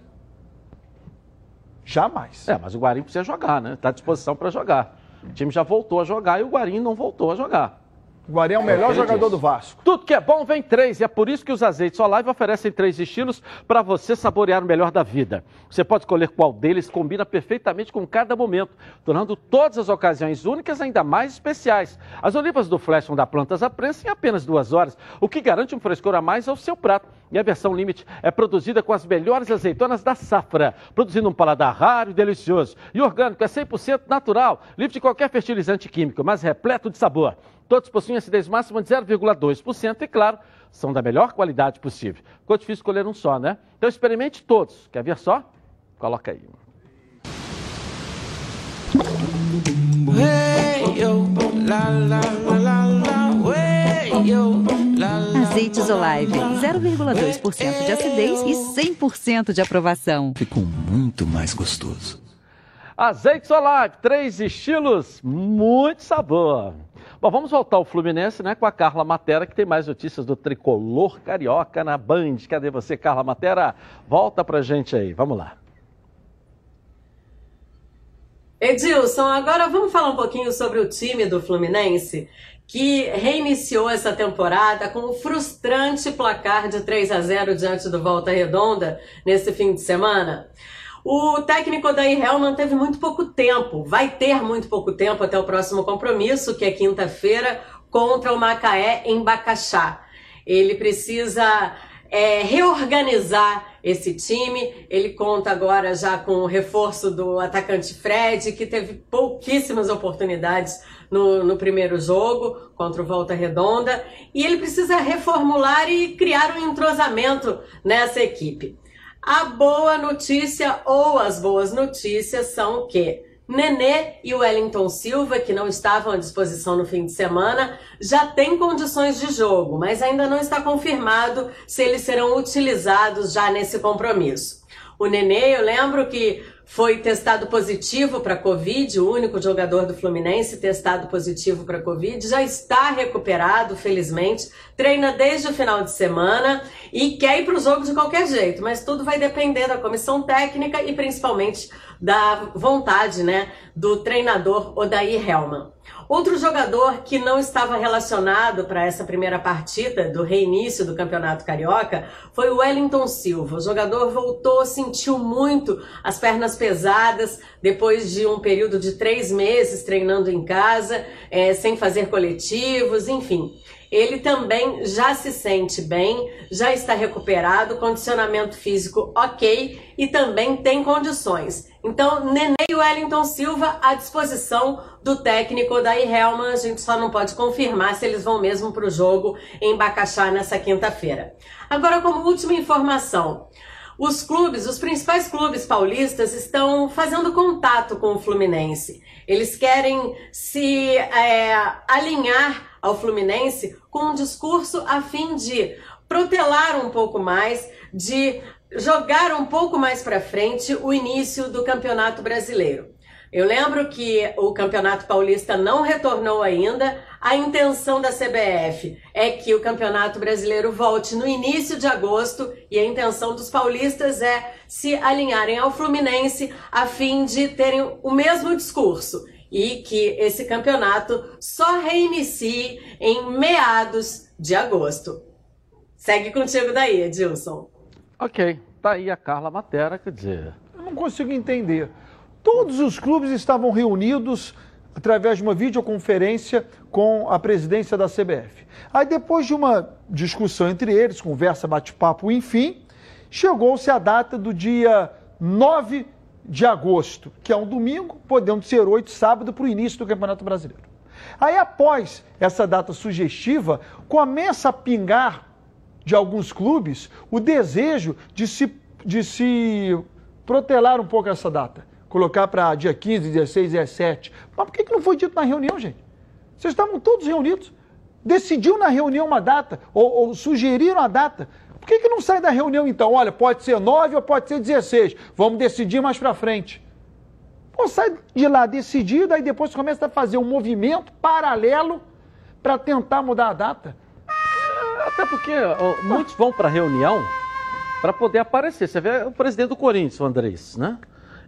Jamais. É, mas o Guarim precisa jogar, né? Está à disposição para jogar. O time já voltou a jogar e o Guarim não voltou a jogar. Guarani é o melhor jogador do Vasco. Tudo que é bom vem três, e é por isso que os azeites Olive oferecem três estilos para você saborear o melhor da vida. Você pode escolher qual deles combina perfeitamente com cada momento, tornando todas as ocasiões únicas ainda mais especiais. As olivas do Flash vão dar plantas à prensa em apenas duas horas, o que garante um frescor a mais ao seu prato. E a versão Limite é produzida com as melhores azeitonas da safra, produzindo um paladar raro e delicioso. E orgânico é 100% natural, livre de qualquer fertilizante químico, mas repleto de sabor. Todos possuem acidez máxima de 0,2% e, claro, são da melhor qualidade possível. Ficou difícil escolher um só, né? Então experimente todos. Quer ver só? Coloca aí. Azeites Olive, 0,2% de acidez e 100% de aprovação. Ficou muito mais gostoso. Azeites Olive, três estilos, muito sabor. Bom, vamos voltar ao Fluminense, né, com a Carla Matera, que tem mais notícias do tricolor carioca na Band. Cadê você, Carla Matera? Volta pra gente aí, vamos lá. Edilson, agora vamos falar um pouquinho sobre o time do Fluminense, que reiniciou essa temporada com um frustrante placar de 3 a 0 diante do Volta Redonda nesse fim de semana. O técnico Odair Helman teve muito pouco tempo, vai ter muito pouco tempo até o próximo compromisso, que é quinta-feira, contra o Macaé em Bacaxá. Ele precisa é, reorganizar esse time. Ele conta agora já com o reforço do atacante Fred, que teve pouquíssimas oportunidades no, no, primeiro jogo contra o Volta Redonda. E ele precisa reformular e criar um entrosamento nessa equipe. A boa notícia ou as boas notícias são que Nenê e o Wellington Silva, que não estavam à disposição no fim de semana, já têm condições de jogo, mas ainda não está confirmado se eles serão utilizados já nesse compromisso. O Nenê, eu lembro que foi testado positivo para Covid, o único jogador do Fluminense testado positivo para Covid, já está recuperado, felizmente, treina desde o final de semana e quer ir para o jogo de qualquer jeito, mas tudo vai depender da comissão técnica e principalmente da vontade né, do treinador Odair Helman. Outro jogador que não estava relacionado para essa primeira partida do reinício do Campeonato Carioca foi o Wellington Silva. O jogador voltou, sentiu muito as pernas pesadas depois de um período de três meses treinando em casa, é, sem fazer coletivos, enfim ele também já se sente bem, já está recuperado, condicionamento físico ok e também tem condições. Então, Nenê Wellington Silva à disposição do técnico Daí Helman. A gente só não pode confirmar se eles vão mesmo para o jogo em Bacaxá nessa quinta-feira. Agora, como última informação, os clubes, os principais clubes paulistas estão fazendo contato com o Fluminense. Eles querem se é, alinhar ao Fluminense com um discurso a fim de protelar um pouco mais, de jogar um pouco mais para frente o início do Campeonato Brasileiro. Eu lembro que o Campeonato Paulista não retornou ainda. A intenção da CBF é que o Campeonato Brasileiro volte no início de agosto e a intenção dos paulistas é se alinharem ao Fluminense a fim de terem o mesmo discurso e que esse campeonato só reinicie em meados de agosto. Segue contigo daí, Edilson. Ok, tá aí a Carla Matera, quer dizer. Eu não consigo entender. Todos os clubes estavam reunidos através de uma videoconferência com a presidência da CBF. Aí, depois de uma discussão entre eles, conversa, bate-papo, enfim, chegou-se a data do dia 9 de agosto, que é um domingo, podendo ser 8 sábado para o início do Campeonato Brasileiro. Aí, após essa data sugestiva, começa a pingar de alguns clubes o desejo de se, de se protelar um pouco essa data colocar para dia 15, 16, 17. Mas por que, que não foi dito na reunião, gente? Vocês estavam todos reunidos. Decidiu na reunião uma data, ou, ou sugeriram a data. Por que, que não sai da reunião então? Olha, pode ser 9 ou pode ser 16. Vamos decidir mais para frente. Pô, sai de lá decidido, aí depois começa a fazer um movimento paralelo para tentar mudar a data. Até porque ó, muitos vão para reunião para poder aparecer. Você vê o presidente do Corinthians, o Andrés, né?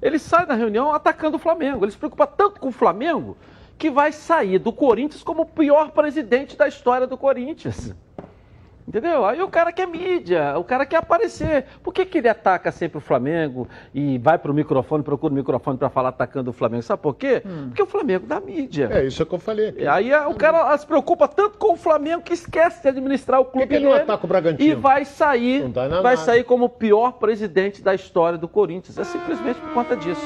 ele sai da reunião atacando o Flamengo. Ele se preocupa tanto com o Flamengo que vai sair do Corinthians como o pior presidente da história do Corinthians. Entendeu? Aí o cara quer mídia, o cara quer aparecer. Por que, que ele ataca sempre o Flamengo e vai para o microfone, procura o microfone para falar atacando o Flamengo? Sabe por quê? Hum. Porque o Flamengo dá mídia. É isso que eu falei. Aqui. Aí o cara se preocupa tanto com o Flamengo que esquece de administrar o clube. Por que, que ele não ataca o Bragantino? E vai sair, vai sair como o pior presidente da história do Corinthians. É simplesmente por conta disso.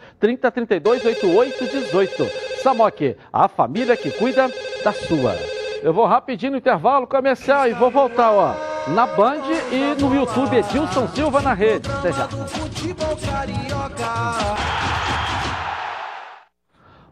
30 32 88 18. Samok, a família que cuida da sua. Eu vou rapidinho no intervalo comercial e vou voltar, ó, na Band e no YouTube Edilson Silva na rede. Até já.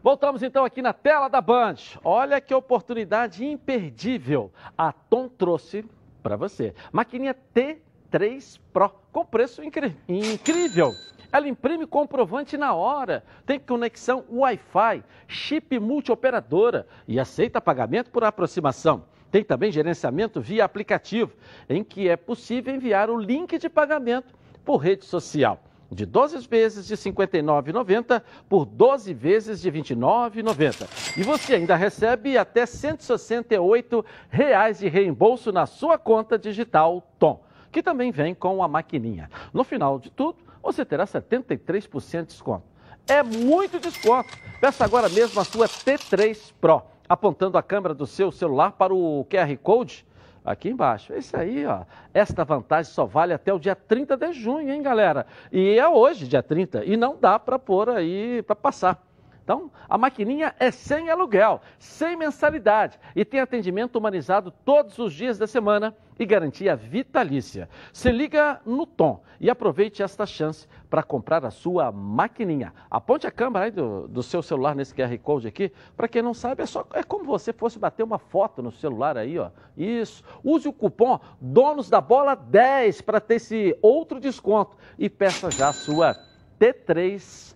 Voltamos então aqui na tela da Band. Olha que oportunidade imperdível. A Tom trouxe para você. Maquininha T3 Pro com preço incrível. Ela imprime comprovante na hora, tem conexão Wi-Fi, chip multioperadora e aceita pagamento por aproximação. Tem também gerenciamento via aplicativo, em que é possível enviar o link de pagamento por rede social. De 12 vezes de R$ 59,90 por 12 vezes de R$ 29,90. E você ainda recebe até 168 reais de reembolso na sua conta digital Tom, que também vem com a maquininha. No final de tudo, você terá 73% de desconto. É muito desconto. Peça agora mesmo a sua T3 Pro, apontando a câmera do seu celular para o QR Code aqui embaixo. Esse aí, ó. Esta vantagem só vale até o dia 30 de junho, hein, galera? E é hoje, dia 30, e não dá para pôr aí, para passar. Então, a maquininha é sem aluguel, sem mensalidade e tem atendimento humanizado todos os dias da semana e garantia vitalícia. Se liga no Tom e aproveite esta chance para comprar a sua maquininha. Aponte a câmera do, do seu celular nesse QR Code aqui. Para quem não sabe, é, só, é como você fosse bater uma foto no celular aí, ó. Isso. Use o cupom Donos da Bola 10 para ter esse outro desconto e peça já a sua T3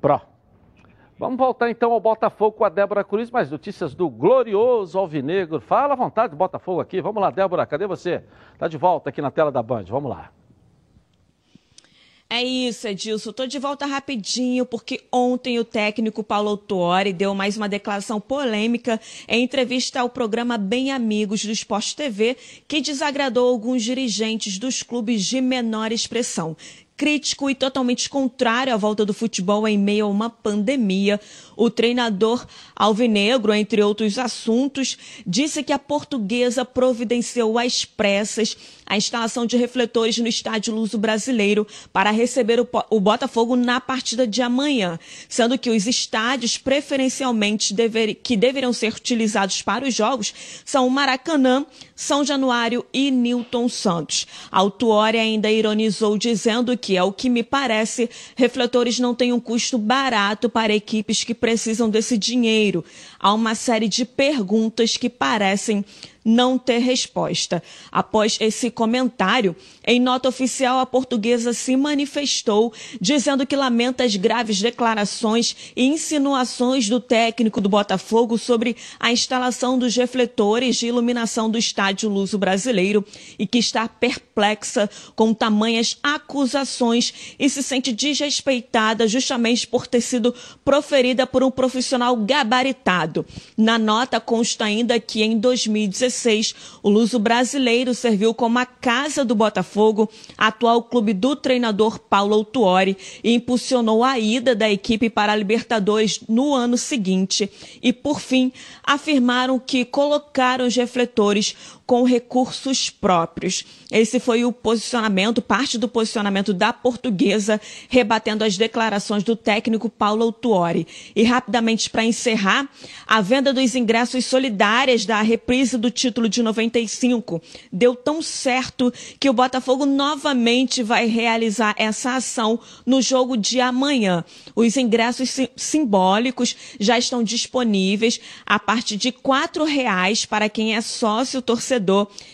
Pro. Vamos voltar então ao Botafogo com a Débora Cruz, mais notícias do glorioso Alvinegro. Fala à vontade, Botafogo aqui. Vamos lá, Débora, cadê você? Está de volta aqui na tela da Band. Vamos lá. É isso, Edilson. Estou de volta rapidinho, porque ontem o técnico Paulo Autuori deu mais uma declaração polêmica em entrevista ao programa Bem Amigos do Esporte TV, que desagradou alguns dirigentes dos clubes de menor expressão crítico e totalmente contrário à volta do futebol em meio a uma pandemia. O treinador Alvinegro, entre outros assuntos, disse que a portuguesa providenciou às pressas a instalação de refletores no estádio Luso Brasileiro para receber o, Botafogo na partida de amanhã, sendo que os estádios preferencialmente dever, que deveriam ser utilizados para os jogos são o Maracanã, São Januário e Newton Santos. Autuori ainda ironizou dizendo que, é o que me parece, refletores não têm um custo barato para equipes que precisam desse dinheiro. Há uma série de perguntas que parecem não ter resposta. Após esse comentário, em nota oficial, a portuguesa se manifestou, dizendo que lamenta as graves declarações e insinuações do técnico do Botafogo sobre a instalação dos refletores de iluminação do estádio Luso Brasileiro e que está perplexa com tamanhas acusações e se sente desrespeitada justamente por ter sido proferida por um profissional gabaritado. Na nota consta ainda que em 2016 2016, o Luso brasileiro serviu como a casa do Botafogo, atual clube do treinador Paulo Autuori, e impulsionou a ida da equipe para a Libertadores no ano seguinte. E, por fim, afirmaram que colocaram os refletores com recursos próprios. Esse foi o posicionamento, parte do posicionamento da portuguesa, rebatendo as declarações do técnico Paulo Autuori. E rapidamente para encerrar, a venda dos ingressos solidários da reprise do título de 95. Deu tão certo que o Botafogo novamente vai realizar essa ação no jogo de amanhã. Os ingressos sim simbólicos já estão disponíveis a partir de R$ reais para quem é sócio torcedor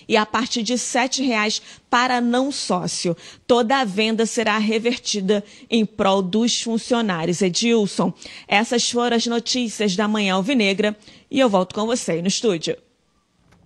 e a partir de R$ reais para não sócio. Toda a venda será revertida em prol dos funcionários. Edilson, essas foram as notícias da Manhã Alvinegra e eu volto com você aí no estúdio.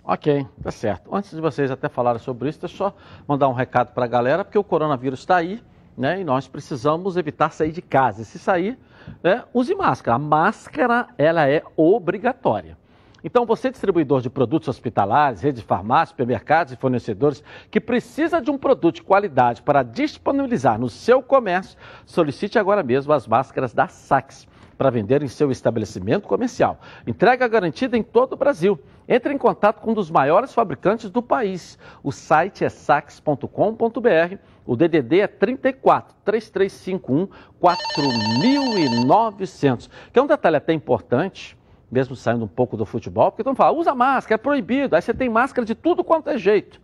Ok, tá certo. Antes de vocês até falarem sobre isso, deixa eu só mandar um recado para a galera, porque o coronavírus está aí, né? E nós precisamos evitar sair de casa. E se sair, né, use máscara. A máscara, ela é obrigatória. Então, você, distribuidor de produtos hospitalares, rede de farmácias, supermercados e fornecedores, que precisa de um produto de qualidade para disponibilizar no seu comércio, solicite agora mesmo as máscaras da Sax para vender em seu estabelecimento comercial. Entrega garantida em todo o Brasil. Entre em contato com um dos maiores fabricantes do país. O site é sax.com.br. O DDD é 34 3351 4900. Que é um detalhe até importante mesmo saindo um pouco do futebol, porque estão falando, usa máscara, é proibido, aí você tem máscara de tudo quanto é jeito.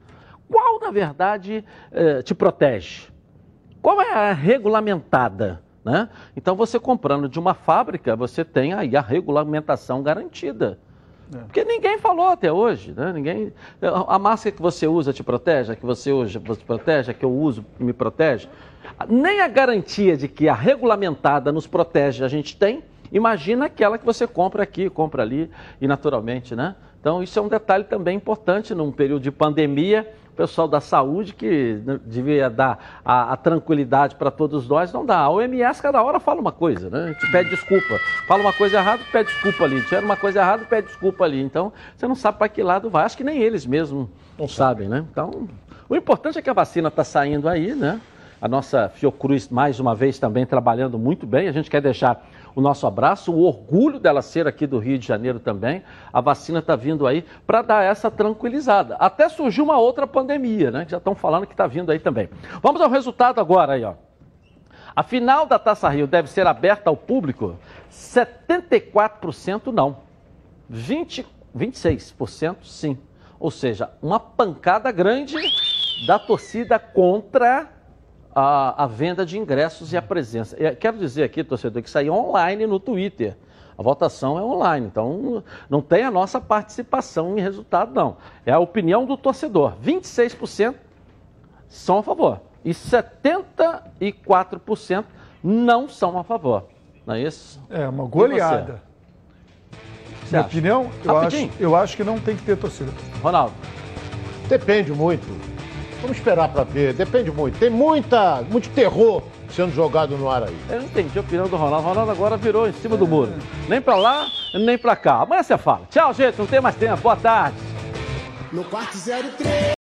Qual, na verdade, eh, te protege? Qual é a regulamentada? Né? Então, você comprando de uma fábrica, você tem aí a regulamentação garantida. É. Porque ninguém falou até hoje, né? Ninguém, a máscara que você usa te protege, a que você usa te protege, a que eu uso me protege. Nem a garantia de que a regulamentada nos protege a gente tem, Imagina aquela que você compra aqui, compra ali e naturalmente, né? Então isso é um detalhe também importante num período de pandemia. O pessoal da saúde que devia dar a, a tranquilidade para todos nós não dá. A OMS cada hora fala uma coisa, né? A gente pede desculpa. Fala uma coisa errada, pede desculpa ali. Tiver uma coisa errada, pede desculpa ali. Então você não sabe para que lado vai. Acho que nem eles mesmos não sabem, né? Então o importante é que a vacina está saindo aí, né? A nossa Fiocruz, mais uma vez, também trabalhando muito bem. A gente quer deixar o nosso abraço, o orgulho dela ser aqui do Rio de Janeiro também. A vacina está vindo aí para dar essa tranquilizada. Até surgiu uma outra pandemia, né? Já estão falando que está vindo aí também. Vamos ao resultado agora aí, ó. A final da Taça Rio deve ser aberta ao público? 74% não. 20, 26% sim. Ou seja, uma pancada grande da torcida contra a, a venda de ingressos e a presença. Eu quero dizer aqui, torcedor, que aí é online no Twitter. A votação é online, então não tem a nossa participação em resultado, não. É a opinião do torcedor. 26% são a favor e 74% não são a favor. Não é isso? É uma goleada. Minha opinião, eu acho, eu acho que não tem que ter torcida. Ronaldo. Depende muito Vamos esperar para ver, depende muito. Tem muita, muito terror sendo jogado no ar aí. Eu não entendi a opinião do Ronaldo. O Ronaldo agora virou em cima do muro. Nem para lá, nem para cá. Amanhã você fala. Tchau, gente. Não tem mais tempo. Boa tarde. No quarto 03.